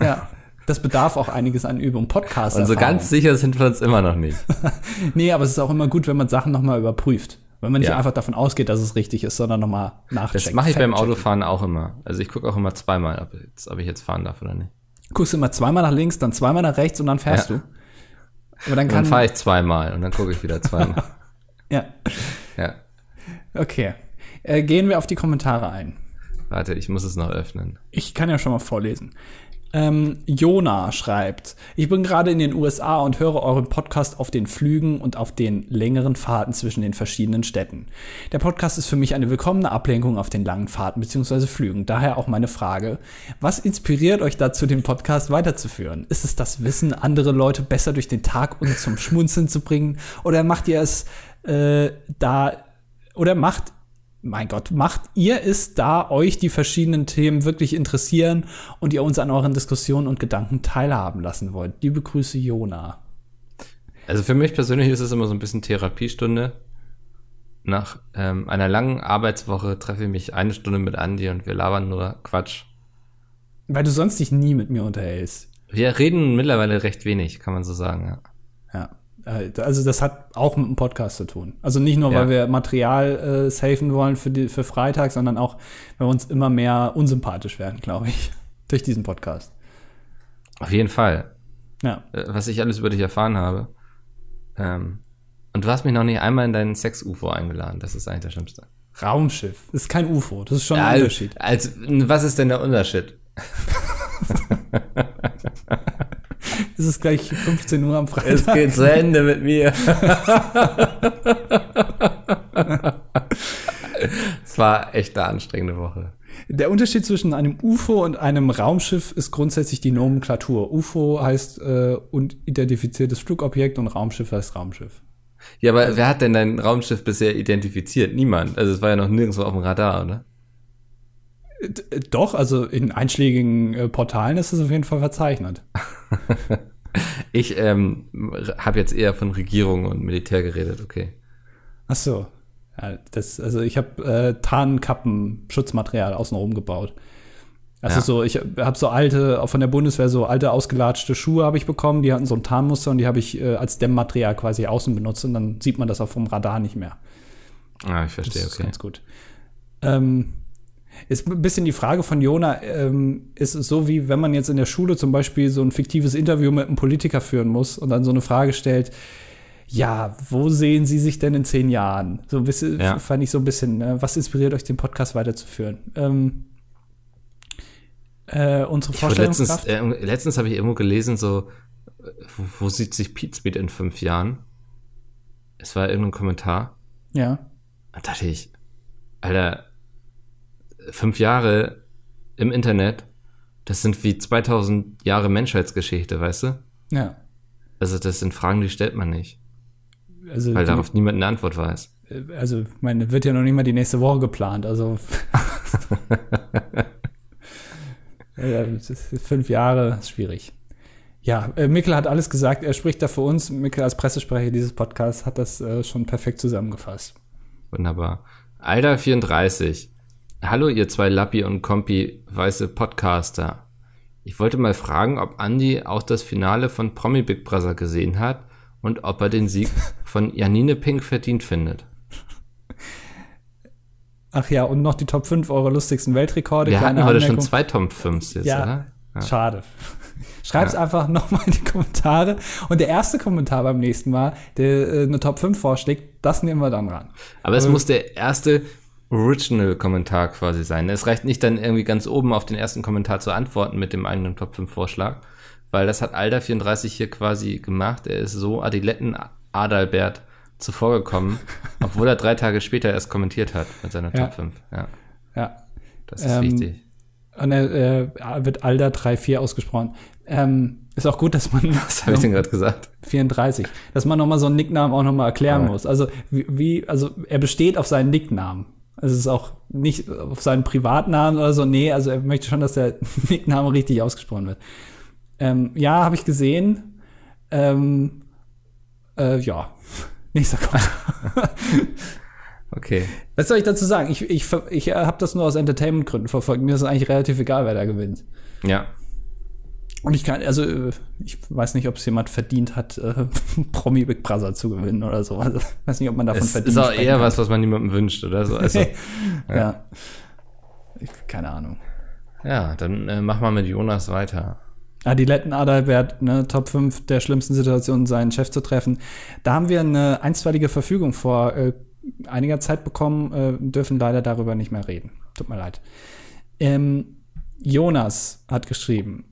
ja. Das bedarf auch einiges an Übung. Podcast. Und so ganz sicher sind wir uns immer noch nicht. Nee, aber es ist auch immer gut, wenn man Sachen nochmal überprüft. Wenn man nicht Ja. einfach davon ausgeht, dass es richtig ist, sondern nochmal nachcheckt. Das mache ich beim. Autofahren auch immer. Also ich gucke auch immer zweimal, ob, jetzt, ob ich jetzt fahren darf oder nicht. Guckst immer zweimal nach links, dann zweimal nach rechts und dann fährst Ja. du. Aber dann dann fahre ich zweimal und dann gucke ich wieder zweimal. ja, ja. okay. Äh, gehen wir auf die Kommentare ein. Warte, ich muss es noch öffnen. Ich kann ja schon mal vorlesen. Ähm, Jona schreibt, ich bin gerade in den USA und höre euren Podcast auf den Flügen und auf den längeren Fahrten zwischen den verschiedenen Städten. Der Podcast ist für mich eine willkommene Ablenkung auf den langen Fahrten bzw. Flügen. Daher auch meine Frage, was inspiriert euch dazu, den Podcast weiterzuführen? Ist es das Wissen, andere Leute besser durch den Tag und zum Schmunzeln zu bringen? Oder macht ihr es äh, da, oder macht mein Gott, macht ihr es, da euch die verschiedenen Themen wirklich interessieren und ihr uns an euren Diskussionen und Gedanken teilhaben lassen wollt? Liebe Grüße, Jona. Also für mich persönlich ist es immer so ein bisschen Therapiestunde. Nach ähm, einer langen Arbeitswoche treffe ich mich eine Stunde mit Andi und wir labern nur Quatsch. Weil du sonst dich nie mit mir unterhältst. Wir reden mittlerweile recht wenig, kann man so sagen. Ja. Ja. Äh, Also das hat auch mit dem Podcast zu tun. Also nicht nur, Ja. weil wir Material äh, safen wollen für, die, für Freitag, sondern auch, weil wir uns immer mehr unsympathisch werden, glaube ich, durch diesen Podcast. Auf jeden Fall. Ja. Äh, Was ich alles über dich erfahren habe. Ähm, und du hast mich noch nicht einmal in deinen Sex-UFO eingeladen. Das ist eigentlich das Schlimmste. Raumschiff. Das ist kein UFO. Das ist schon Ja, ein Unterschied. Als, was ist denn der Unterschied? Es ist gleich 15 Uhr am Freitag. Es geht zu Ende mit mir. Es war echt eine anstrengende Woche. Der Unterschied zwischen einem UFO und einem Raumschiff ist grundsätzlich die Nomenklatur. UFO heißt äh, unidentifiziertes Flugobjekt und Raumschiff heißt Raumschiff. Ja, aber wer hat denn dein Raumschiff bisher identifiziert? Niemand. Also es war ja noch nirgendwo auf dem Radar, oder? Äh, doch, also in einschlägigen äh, Portalen ist es auf jeden Fall verzeichnet. Ich ähm, habe jetzt eher von Regierung und Militär geredet, okay. Ach so. Ja, das, also ich habe äh, Tarnkappen, Schutzmaterial außenrum gebaut. Also Ja. so, ich habe so alte, auch von der Bundeswehr so alte ausgelatschte Schuhe habe ich bekommen, die hatten so ein Tarnmuster und die habe ich äh, als Dämmmaterial quasi außen benutzt und dann sieht man das auch vom Radar nicht mehr. Ah, ich Das verstehe, ist okay. ganz gut. Ähm, ist ein bisschen die Frage von Jona, ähm, ist es so wie wenn man jetzt in der Schule zum Beispiel so ein fiktives Interview mit einem Politiker führen muss und dann so eine Frage stellt, ja, wo sehen Sie sich denn in zehn Jahren? So ein bisschen, Ja. fand ich so ein bisschen, äh, was inspiriert euch, den Podcast weiterzuführen? Ähm, Äh, unsere wurde letztens, äh, letztens habe ich irgendwo gelesen, so, wo, wo sieht sich Pete Speed in fünf Jahren? Es war irgendein Kommentar. Ja. Da dachte ich, Alter, fünf Jahre im Internet, das sind wie 2000 Jahre Menschheitsgeschichte, weißt du? Ja. Also das sind Fragen, die stellt man nicht, Also, weil die- darauf niemand eine Antwort weiß. äh, also, ich meine, wird ja noch nicht mal die nächste Woche geplant. Also. ja, fünf Jahre ist schwierig. Ja, äh, Mikkel hat alles gesagt. Er spricht da für uns. Mikkel als Pressesprecher dieses Podcasts hat das äh, schon perfekt zusammengefasst. Wunderbar. Alter 34. Hallo, ihr zwei Lappi und Kompi weiße Podcaster. Ich wollte mal fragen, ob Andi auch das Finale von Promi Big Brother gesehen hat und ob er den Sieg von Janine Pink verdient findet. Ach ja, und noch die Top 5 eurer lustigsten Weltrekorde. Wir hatten Kleine heute schon zwei Top 5 jetzt, Ja, oder? schade. Schreib's einfach nochmal in die Kommentare. Und der erste Kommentar beim nächsten Mal, der äh, eine Top 5 vorschlägt, das nehmen wir dann ran. Aber es muss der erste Original-Kommentar quasi sein. Es reicht nicht dann irgendwie ganz oben auf den ersten Kommentar zu antworten mit dem eigenen Top 5-Vorschlag, weil das hat Alda34 hier quasi gemacht. Er ist so Adiletten Adalbert zuvor gekommen, obwohl er drei Tage später erst kommentiert hat mit seiner Ja. Top 5. Ja, Ja. das ist Ähm, wichtig. Und er äh, wird Alda 3-4 ausgesprochen. Ähm, ist auch gut, dass man Was habe ich denn gerade gesagt? 34, dass man nochmal so einen Nicknamen auch nochmal erklären Ja. muss. Also wie, wie, also er besteht auf seinen Nicknamen. Also es ist auch nicht auf seinen Privatnamen oder so. Nee, also er möchte schon, dass der Nickname richtig ausgesprochen wird. Ähm, ja, habe ich gesehen. Ähm, äh, ja, nächster Kommentar. Okay. Was soll ich dazu sagen? Ich, ich, ich habe das nur aus Entertainment-Gründen verfolgt. Mir ist es eigentlich relativ egal, wer da gewinnt. Ja. Und ich kann, also äh, ich weiß nicht, ob es jemand verdient hat, äh, Promi Big Brother zu gewinnen oder so. Also ich weiß nicht, ob man davon Es verdient ist auch eher kann. was, was man niemandem wünscht, oder so. Also, ja. Ich, keine Ahnung. ja, dann äh, mach mal mit Jonas weiter. Adiletten Adalbert, ne, Top 5 der schlimmsten Situationen, seinen Chef zu treffen. Da haben wir eine einstweilige Verfügung vor äh, einiger Zeit bekommen, äh, dürfen leider darüber nicht mehr reden. Tut mir leid. Ähm, Jonas hat geschrieben,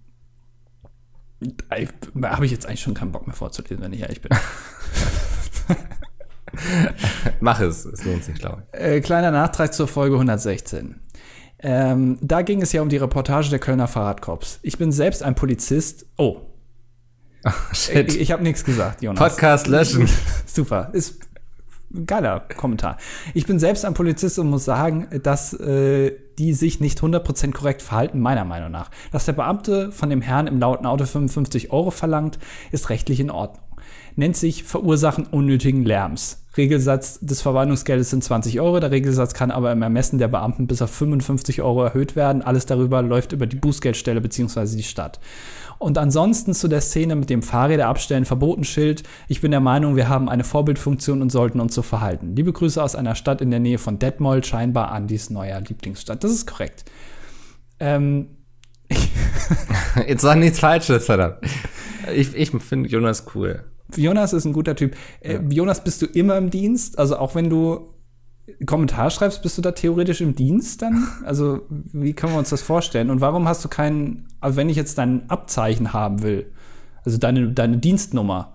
habe ich jetzt eigentlich schon keinen Bock mehr vorzulesen, wenn ich ehrlich bin. Mach es, es lohnt sich, glaube ich. Äh, kleiner Nachtrag zur Folge 116. Ähm, da ging es ja um die Reportage der Kölner Fahrradkorps. Ich bin selbst ein Polizist. Oh, Shit. ich, ich habe nichts gesagt, Jonas. Podcast löschen. Super, ist geiler Kommentar. Ich bin selbst ein Polizist und muss sagen, dass äh, die sich nicht 100% korrekt verhalten, meiner Meinung nach. Dass der Beamte von dem Herrn im lauten Auto 55 Euro verlangt, ist rechtlich in Ordnung. Nennt sich Verursachen unnötigen Lärms. Regelsatz des Verwaltungsgeldes sind 20 Euro. Der Regelsatz kann aber im Ermessen der Beamten bis auf 55 Euro erhöht werden. Alles darüber läuft über die Bußgeldstelle bzw. die Stadt. Und ansonsten zu der Szene mit dem Fahrräder abstellen, Verbotenschild. Ich bin der Meinung, wir haben eine Vorbildfunktion und sollten uns so verhalten. Liebe Grüße aus einer Stadt in der Nähe von Detmold, scheinbar Andys neuer Lieblingsstadt. Das ist korrekt. Ähm, Jetzt sag nichts Falsches, verdammt. Ich, ich finde Jonas cool. Jonas ist ein guter Typ. Äh, Jonas, bist du immer im Dienst? Also auch wenn du Kommentar schreibst, bist du da theoretisch im Dienst dann? Also wie können wir uns das vorstellen? Und warum hast du keinen, also wenn ich jetzt dein Abzeichen haben will, also deine, deine Dienstnummer,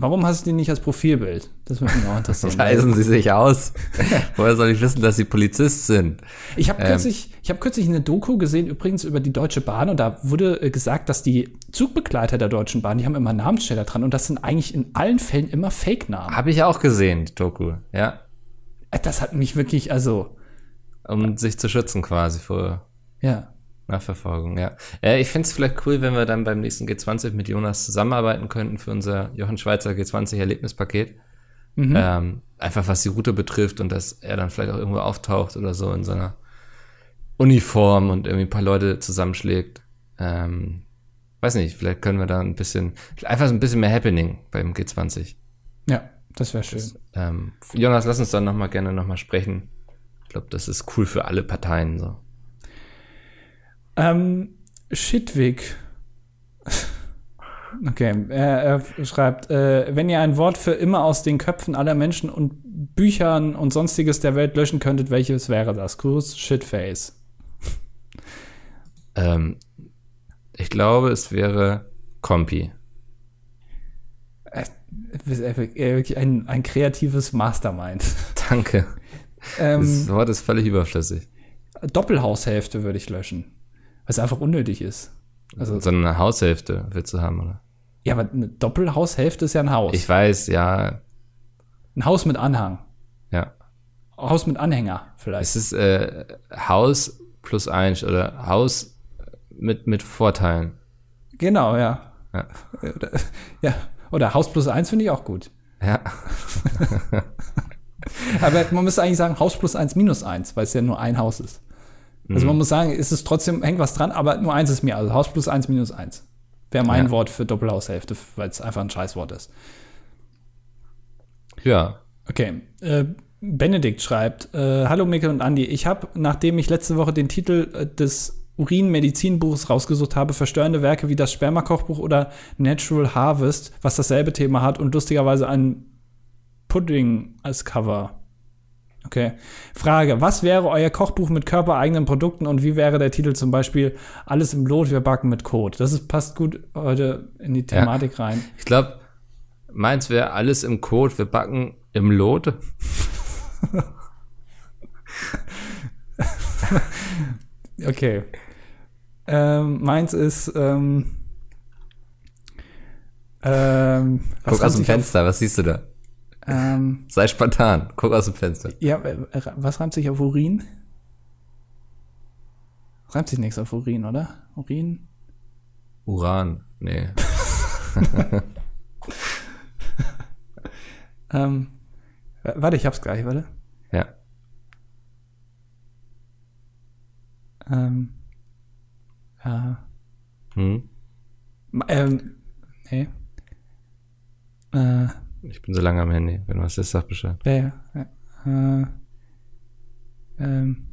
warum hast du die nicht als Profilbild? Das würde mich auch interessieren. Weisen Sie sich aus. Woher soll ich wissen, dass Sie Polizist sind? Ich habe Ähm. kürzlich, ich habe kürzlich eine Doku gesehen, übrigens über die Deutsche Bahn, und da wurde äh, gesagt, dass die Zugbegleiter der Deutschen Bahn, die haben immer Namensschilder dran, und das sind eigentlich in allen Fällen immer Fake-Namen. Habe ich auch gesehen, die Doku. Ja. Äh, Das hat mich wirklich, also, Um sich zu schützen quasi vor ja. Nachverfolgung, ja. Äh, ich finde es vielleicht cool, wenn wir dann beim nächsten G20 mit Jonas zusammenarbeiten könnten für unser Jochen Schweizer G20-Erlebnispaket. Ähm, einfach was die Route betrifft und dass er dann vielleicht auch irgendwo auftaucht oder so in seiner Uniform und irgendwie ein paar Leute zusammenschlägt. Ähm, weiß nicht, vielleicht können wir da ein bisschen, einfach so ein bisschen mehr Happening beim G20. Ja, das wäre schön. Ähm, Jonas, lass uns dann noch mal gerne noch mal sprechen. Ich glaube, das ist cool für alle Parteien so. Ähm, Shitwig. Okay, er, er schreibt, äh, wenn ihr ein Wort für immer aus den Köpfen aller Menschen und Büchern und sonstiges der Welt löschen könntet, welches wäre das? Gruß, Shitface. Ähm, ich glaube, es wäre Compi. Bist einfach- äh, wirklich ein, ein kreatives Mastermind. Danke. Ähm, Das Wort ist völlig überflüssig. Doppelhaushälfte würde ich löschen. Es einfach unnötig ist. Also, So eine Haushälfte willst du haben, oder? ja, aber eine Doppelhaushälfte ist ja ein Haus. Ich weiß, ja, ein Haus mit Anhang. ja. Haus mit Anhänger vielleicht. Es ist äh, Haus plus eins oder Haus mit, mit Vorteilen. Genau, ja. Ja. Oder, ja. Oder Haus plus eins finde ich auch gut. Ja. Aber man müsste eigentlich sagen Haus plus eins minus eins, weil es ja nur ein Haus ist. Also Mhm. man muss sagen, ist es trotzdem, hängt was dran, aber nur eins ist mir. Also Haus plus eins minus eins. Wäre mein Ja. Wort für Doppelhaushälfte, weil es einfach ein Scheißwort ist. Ja. Okay. Äh, Benedikt schreibt: äh, Hallo Mikkel und Andi. Ich habe, nachdem ich letzte Woche den Titel äh, des Urin-Medizinbuches rausgesucht habe, verstörende Werke wie das Sperma-Kochbuch oder Natural Harvest, was dasselbe Thema hat und lustigerweise ein Pudding als Cover. Okay. Frage: Was wäre euer Kochbuch mit körpereigenen Produkten und wie wäre der Titel zum Beispiel Alles im Lot, wir backen mit Code? Das ist, passt gut heute in die Thematik rein. Ich glaube, meins wäre alles im Code. Wir backen im Lot. Okay. Ähm, meins ist. Ähm, ähm, was Guck aus dem Fenster, was siehst du da? Ähm, Sei spontan. Guck aus dem Fenster. ja, äh, was reimt sich auf Urin? Reimt sich nichts auf Urin, oder? Urin? Uran. Nee. Ähm, warte, ich hab's gleich, warte. Ja. Ähm, äh, Hm? ähm, nee. Äh, Ich bin so lange am Handy. Wenn was ist, sag Bescheid. wer? Äh, ähm,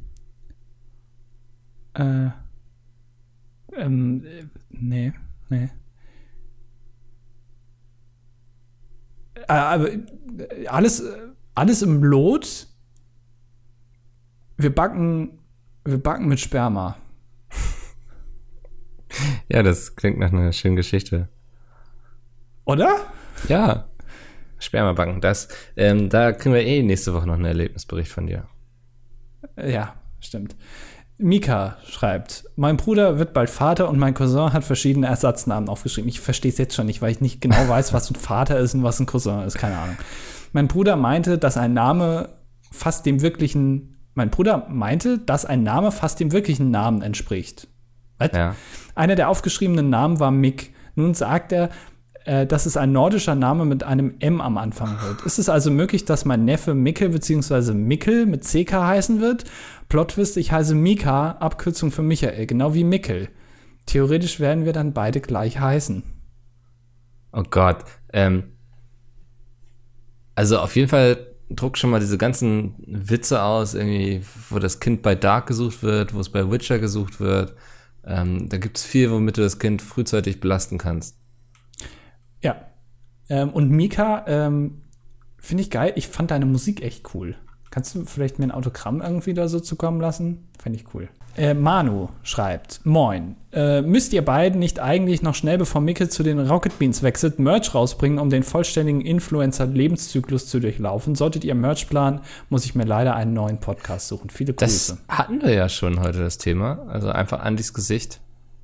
äh, ähm, äh, nee, nee. Äh, aber äh, alles, alles im Lot. Wir backen, wir backen mit Sperma. Ja, das klingt nach einer schönen Geschichte. Oder? Ja. Spermabanken, das. Ähm, da kriegen wir eh nächste Woche noch einen Erlebnisbericht von dir. Ja, stimmt. Mika schreibt, mein Bruder wird bald Vater und mein Cousin hat verschiedene Ersatznamen aufgeschrieben. Ich verstehe es jetzt schon nicht, weil ich nicht genau weiß, was ein Vater ist und was ein Cousin ist. Keine Ahnung. Mein Bruder meinte, dass ein Name fast dem wirklichen, mein Bruder meinte, dass ein Name fast dem wirklichen Namen entspricht. Ja. Einer der aufgeschriebenen Namen war Mick. Nun sagt er, äh, dass es ein nordischer Name mit einem M am Anfang wird. Ist es also möglich, dass mein Neffe Mickel bzw. Mickel mit CK heißen wird? Plotwist, ich heiße Mika, Abkürzung für Michael, genau wie Mickel. Theoretisch werden wir dann beide gleich heißen. Oh Gott. Ähm, also auf jeden Fall druck schon mal diese ganzen Witze aus, irgendwie, wo das Kind bei Dark gesucht wird, wo es bei Witcher gesucht wird. Ähm, da gibt es viel, womit du das Kind frühzeitig belasten kannst. Ja. Ähm, und Mika, ähm, finde ich geil. Ich fand deine Musik echt cool. Kannst du vielleicht mir ein Autogramm irgendwie da so zukommen lassen? Fände ich cool. Äh, Manu schreibt: Moin. Äh, müsst ihr beiden nicht eigentlich noch schnell, bevor Micke zu den Rocket Beans wechselt, Merch rausbringen, um den vollständigen Influencer-Lebenszyklus zu durchlaufen? Solltet ihr Merch planen, muss ich mir leider einen neuen Podcast suchen. Viele Das Grüße. hatten wir ja schon heute, das Thema. Also einfach Andys Gesicht.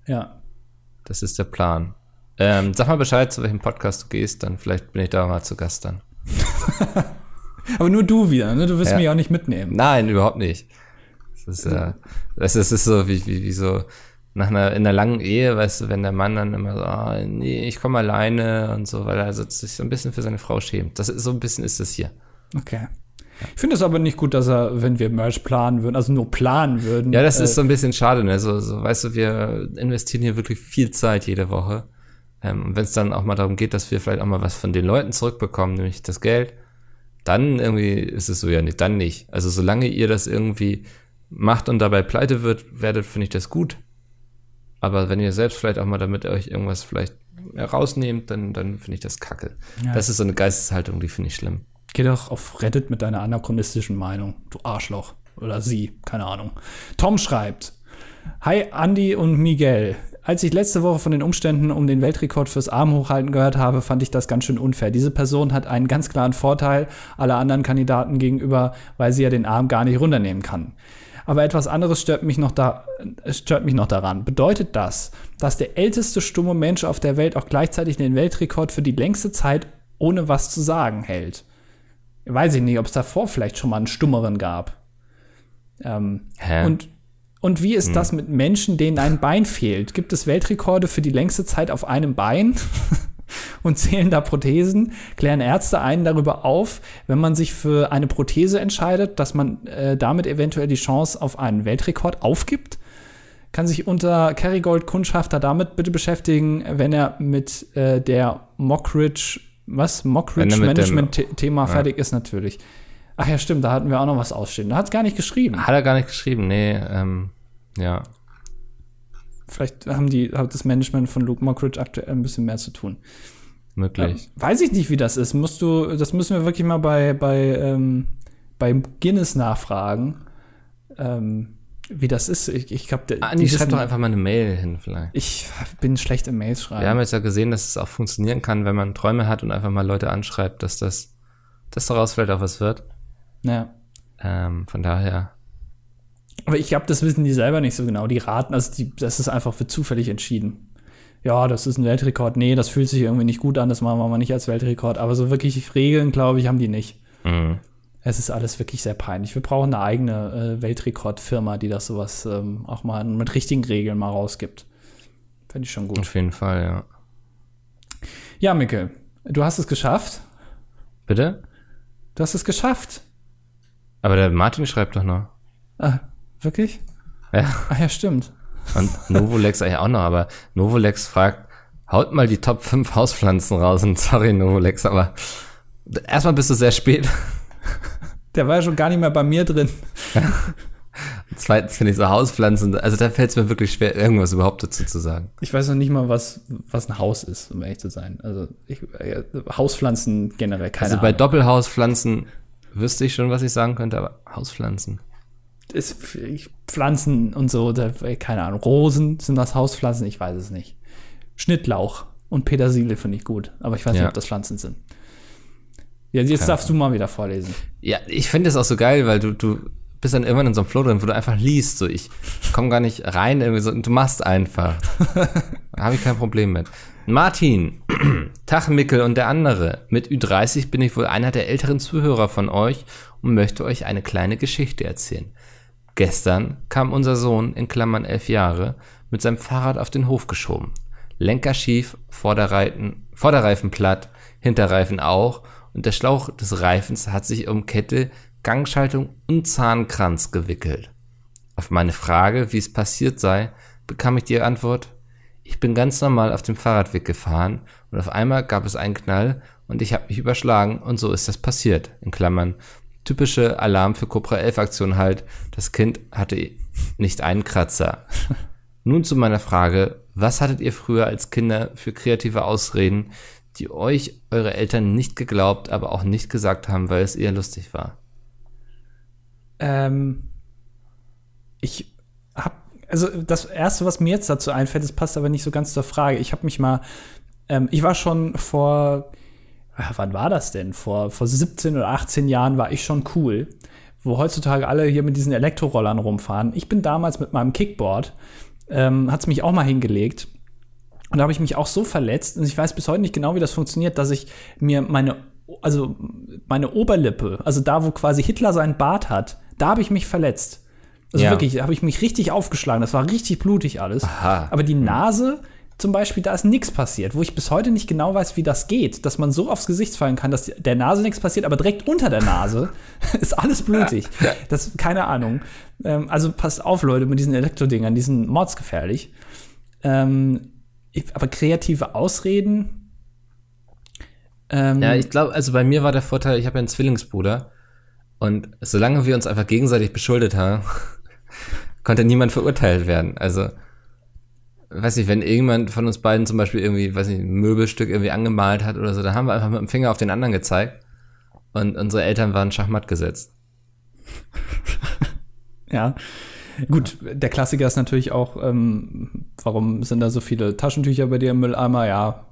Ja. Das ist der Plan. Ähm, sag mal Bescheid, zu welchem Podcast du gehst, dann vielleicht bin ich da mal zu Gast dann. Aber nur du wieder, ne? Du wirst Ja. mich auch nicht mitnehmen. Nein, überhaupt nicht. Das ist, äh, das ist, das ist so wie, wie, wie so nach einer, in einer langen Ehe, weißt du, wenn der Mann dann immer so, ah, nee, ich komme alleine und so, weil er sich so ein bisschen für seine Frau schämt. Das ist, so ein bisschen ist das hier. Okay. Ich finde es aber nicht gut, dass er, wenn wir Merch planen würden, also nur planen würden. Ja, das äh, ist so ein bisschen schade, ne? So, so, weißt du, wir investieren hier wirklich viel Zeit jede Woche. Ähm, und wenn es dann auch mal darum geht, dass wir vielleicht auch mal was von den Leuten zurückbekommen, nämlich das Geld, dann irgendwie ist es so ja nicht, dann nicht. Also solange ihr das irgendwie macht und dabei pleite wird, werdet, finde ich das gut. Aber wenn ihr selbst vielleicht auch mal damit euch irgendwas vielleicht rausnehmt, dann, dann finde ich das kacke. Ja. Das ist so eine Geisteshaltung, die finde ich schlimm. Geh doch auf Reddit mit deiner anachronistischen Meinung, du Arschloch. Oder sie, keine Ahnung. Tom schreibt, Hi Andy und Miguel. Als ich letzte Woche von den Umständen um den Weltrekord fürs Armhochhalten gehört habe, fand ich das ganz schön unfair. Diese Person hat einen ganz klaren Vorteil aller anderen Kandidaten gegenüber, weil sie ja den Arm gar nicht runternehmen kann. Aber etwas anderes stört mich noch, da, stört mich noch daran. Bedeutet das, dass der älteste stumme Mensch auf der Welt auch gleichzeitig den Weltrekord für die längste Zeit ohne was zu sagen hält? Weiß ich nicht, ob es davor vielleicht schon mal einen Stummeren gab. Ähm, Hä? Und, und wie ist Hm. das mit Menschen, denen ein Bein fehlt? Gibt es Weltrekorde für die längste Zeit auf einem Bein? und zählen da Prothesen? Klären Ärzte einen darüber auf, wenn man sich für eine Prothese entscheidet, dass man äh, damit eventuell die Chance auf einen Weltrekord aufgibt? Kann sich unter Kerrygold Kundschafter damit bitte beschäftigen, wenn er mit äh, der Mockridge, was? Mockridge Management-Thema Ja. fertig ist, natürlich. Ach ja, stimmt, da hatten wir auch noch was ausstehen. Da hat es gar nicht geschrieben. Hat er gar nicht geschrieben, nee, ähm, ja. Vielleicht haben die, hat das Management von Luke Mockridge aktuell ein bisschen mehr zu tun. Möglich. Weiß ich nicht, wie das ist. Musst du, das müssen wir wirklich mal bei, bei, ähm, bei Guinness nachfragen, ähm, wie das ist. Ich, ich glaube, Andi, schreib doch einfach mal eine Mail hin vielleicht. Ich bin schlecht im Mails schreiben. Wir haben jetzt ja gesehen, dass es auch funktionieren kann, wenn man Träume hat und einfach mal Leute anschreibt, dass das, dass daraus vielleicht auch was wird. Ja. Ähm, von daher, Aber ich glaube, das wissen die selber nicht so genau. Die raten, also die, das ist einfach für zufällig entschieden. Ja, das ist ein Weltrekord. Nee, das fühlt sich irgendwie nicht gut an, das machen wir mal nicht als Weltrekord. Aber so wirklich Regeln, glaube ich, haben die nicht. mhm. Es ist alles wirklich sehr peinlich. Wir brauchen eine eigene äh, Weltrekordfirma, die das sowas ähm, auch mal mit richtigen Regeln mal rausgibt. Fände ich schon gut. auf jeden Fall, ja. Ja, Mikkel, du hast es geschafft. Bitte? Du hast es geschafft. Aber der Martin schreibt doch noch. Ah, wirklich? Ja. Ach ja, stimmt. Und Novolex eigentlich auch noch, aber Novolex fragt, haut mal die Top 5 Hauspflanzen raus. Und sorry, Novolex, aber erstmal bist du sehr spät. Der war ja schon gar nicht mehr bei mir drin. Zweitens finde ich so Hauspflanzen, also da fällt es mir wirklich schwer, irgendwas überhaupt dazu zu sagen. Ich weiß noch nicht mal, was, was ein Haus ist, um ehrlich zu sein. Also ich, äh, Hauspflanzen generell keine also bei Ahnung. Doppelhauspflanzen wüsste ich schon, was ich sagen könnte, aber Hauspflanzen. Ist, Pflanzen und so, da, äh, keine Ahnung. Rosen sind das Hauspflanzen, ich weiß es nicht. Schnittlauch und Petersilie finde ich gut, aber ich weiß nicht, Ja. ob das Pflanzen sind. Ja, jetzt Keine darfst du mal wieder vorlesen. Ja, ich finde es auch so geil, weil du, du bist dann irgendwann in so einem Flow drin, wo du einfach liest, so ich komme gar nicht rein, irgendwie so, du machst einfach. da habe ich kein Problem mit. Martin, Tag Mickel und der andere. Mit Ü30 bin ich wohl einer der älteren Zuhörer von euch und möchte euch eine kleine Geschichte erzählen. Gestern kam unser Sohn, in Klammern elf Jahre, mit seinem Fahrrad auf den Hof geschoben. Lenker schief, Vorderreifen, Vorderreifen platt, Hinterreifen auch und der Schlauch des Reifens hat sich um Kette, Gangschaltung und Zahnkranz gewickelt. Auf meine Frage, wie es passiert sei, bekam ich die Antwort, ich bin ganz normal auf dem Fahrradweg gefahren und auf einmal gab es einen Knall und ich habe mich überschlagen und so ist das passiert. In Klammern, typische Alarm für Cobra 11 Aktion halt, das Kind hatte nicht einen Kratzer. Nun zu meiner Frage, was hattet ihr früher als Kinder für kreative Ausreden, die euch eure Eltern nicht geglaubt, aber auch nicht gesagt haben, weil es eher lustig war? Ähm, ich habe, also das erste, was mir jetzt dazu einfällt, das passt aber nicht so ganz zur Frage. Ich habe mich mal, ähm, ich war schon vor, ah, wann war das denn? Vor, vor 17 oder 18 Jahren war ich schon cool, wo heutzutage alle hier mit diesen Elektrorollern rumfahren. Ich bin damals mit meinem Kickboard, ähm, hat es mich auch mal hingelegt. Und da habe ich mich auch so verletzt, und ich weiß bis heute nicht genau, wie das funktioniert, dass ich mir meine, also meine Oberlippe, also da, wo quasi Hitler seinen Bart hat, da habe ich mich verletzt. Also Ja. wirklich, da habe ich mich richtig aufgeschlagen. Das war richtig blutig alles. Aha. Aber die Nase zum Beispiel, da ist nichts passiert, wo ich bis heute nicht genau weiß, wie das geht, dass man so aufs Gesicht fallen kann, dass der Nase nichts passiert, aber direkt unter der Nase ist alles blutig. Das, keine Ahnung. Ähm, also passt auf, Leute, mit diesen Elektrodingern, die sind mordsgefährlich. Ähm, ich, aber kreative Ausreden. Ähm, Ja, ich glaube, also bei mir war der Vorteil, ich habe ja einen Zwillingsbruder und solange wir uns einfach gegenseitig beschuldet haben, konnte niemand verurteilt werden. Also, weiß nicht, wenn irgendjemand von uns beiden zum Beispiel irgendwie, weiß nicht, ein Möbelstück irgendwie angemalt hat oder so, dann haben wir einfach mit dem Finger auf den anderen gezeigt und unsere Eltern waren schachmatt gesetzt. Ja. Gut, der Klassiker ist natürlich auch, ähm, warum sind da so viele Taschentücher bei dir im Mülleimer? Ja,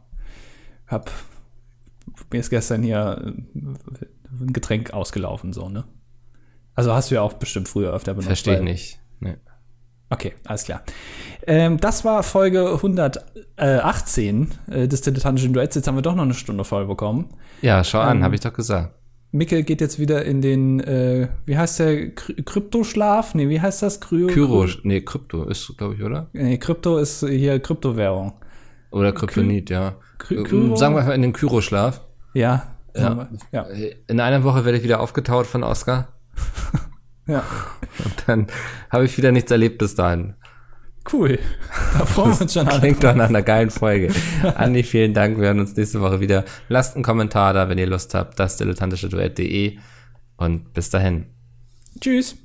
hab mir ist gestern hier äh, ein Getränk ausgelaufen, so, ne? Also hast du ja auch bestimmt früher öfter benutzt. Verstehe weil- nicht. Nee. Okay, alles klar. Ähm, das war Folge 118 äh, des dilettantischen Duets. Jetzt haben wir doch noch eine Stunde voll bekommen. Ja, schau an, Ähm, habe ich doch gesagt. Mikkel geht jetzt wieder in den, äh, wie heißt der, Kry Kryptoschlaf? Nee, wie heißt das? Kryo Kyro, nee, Krypto ist, glaube ich, oder? Nee, Krypto ist hier Kryptowährung. Oder Kryptonit, ja. Kry Ähm, Kyro? Sagen wir mal in den Kyroschlaf. Ja. Ja. ja. In einer Woche werde ich wieder aufgetaut von Oscar. Ja. Und dann habe ich wieder nichts erlebt bis dahin. Cool. Da freuen wir uns schon alle. Klingt doch nach einer geilen Folge. Andi, vielen Dank. Wir hören uns nächste Woche wieder. Lasst einen Kommentar da, wenn ihr Lust habt. Das dilettantische Duett.de. Und bis dahin. Tschüss.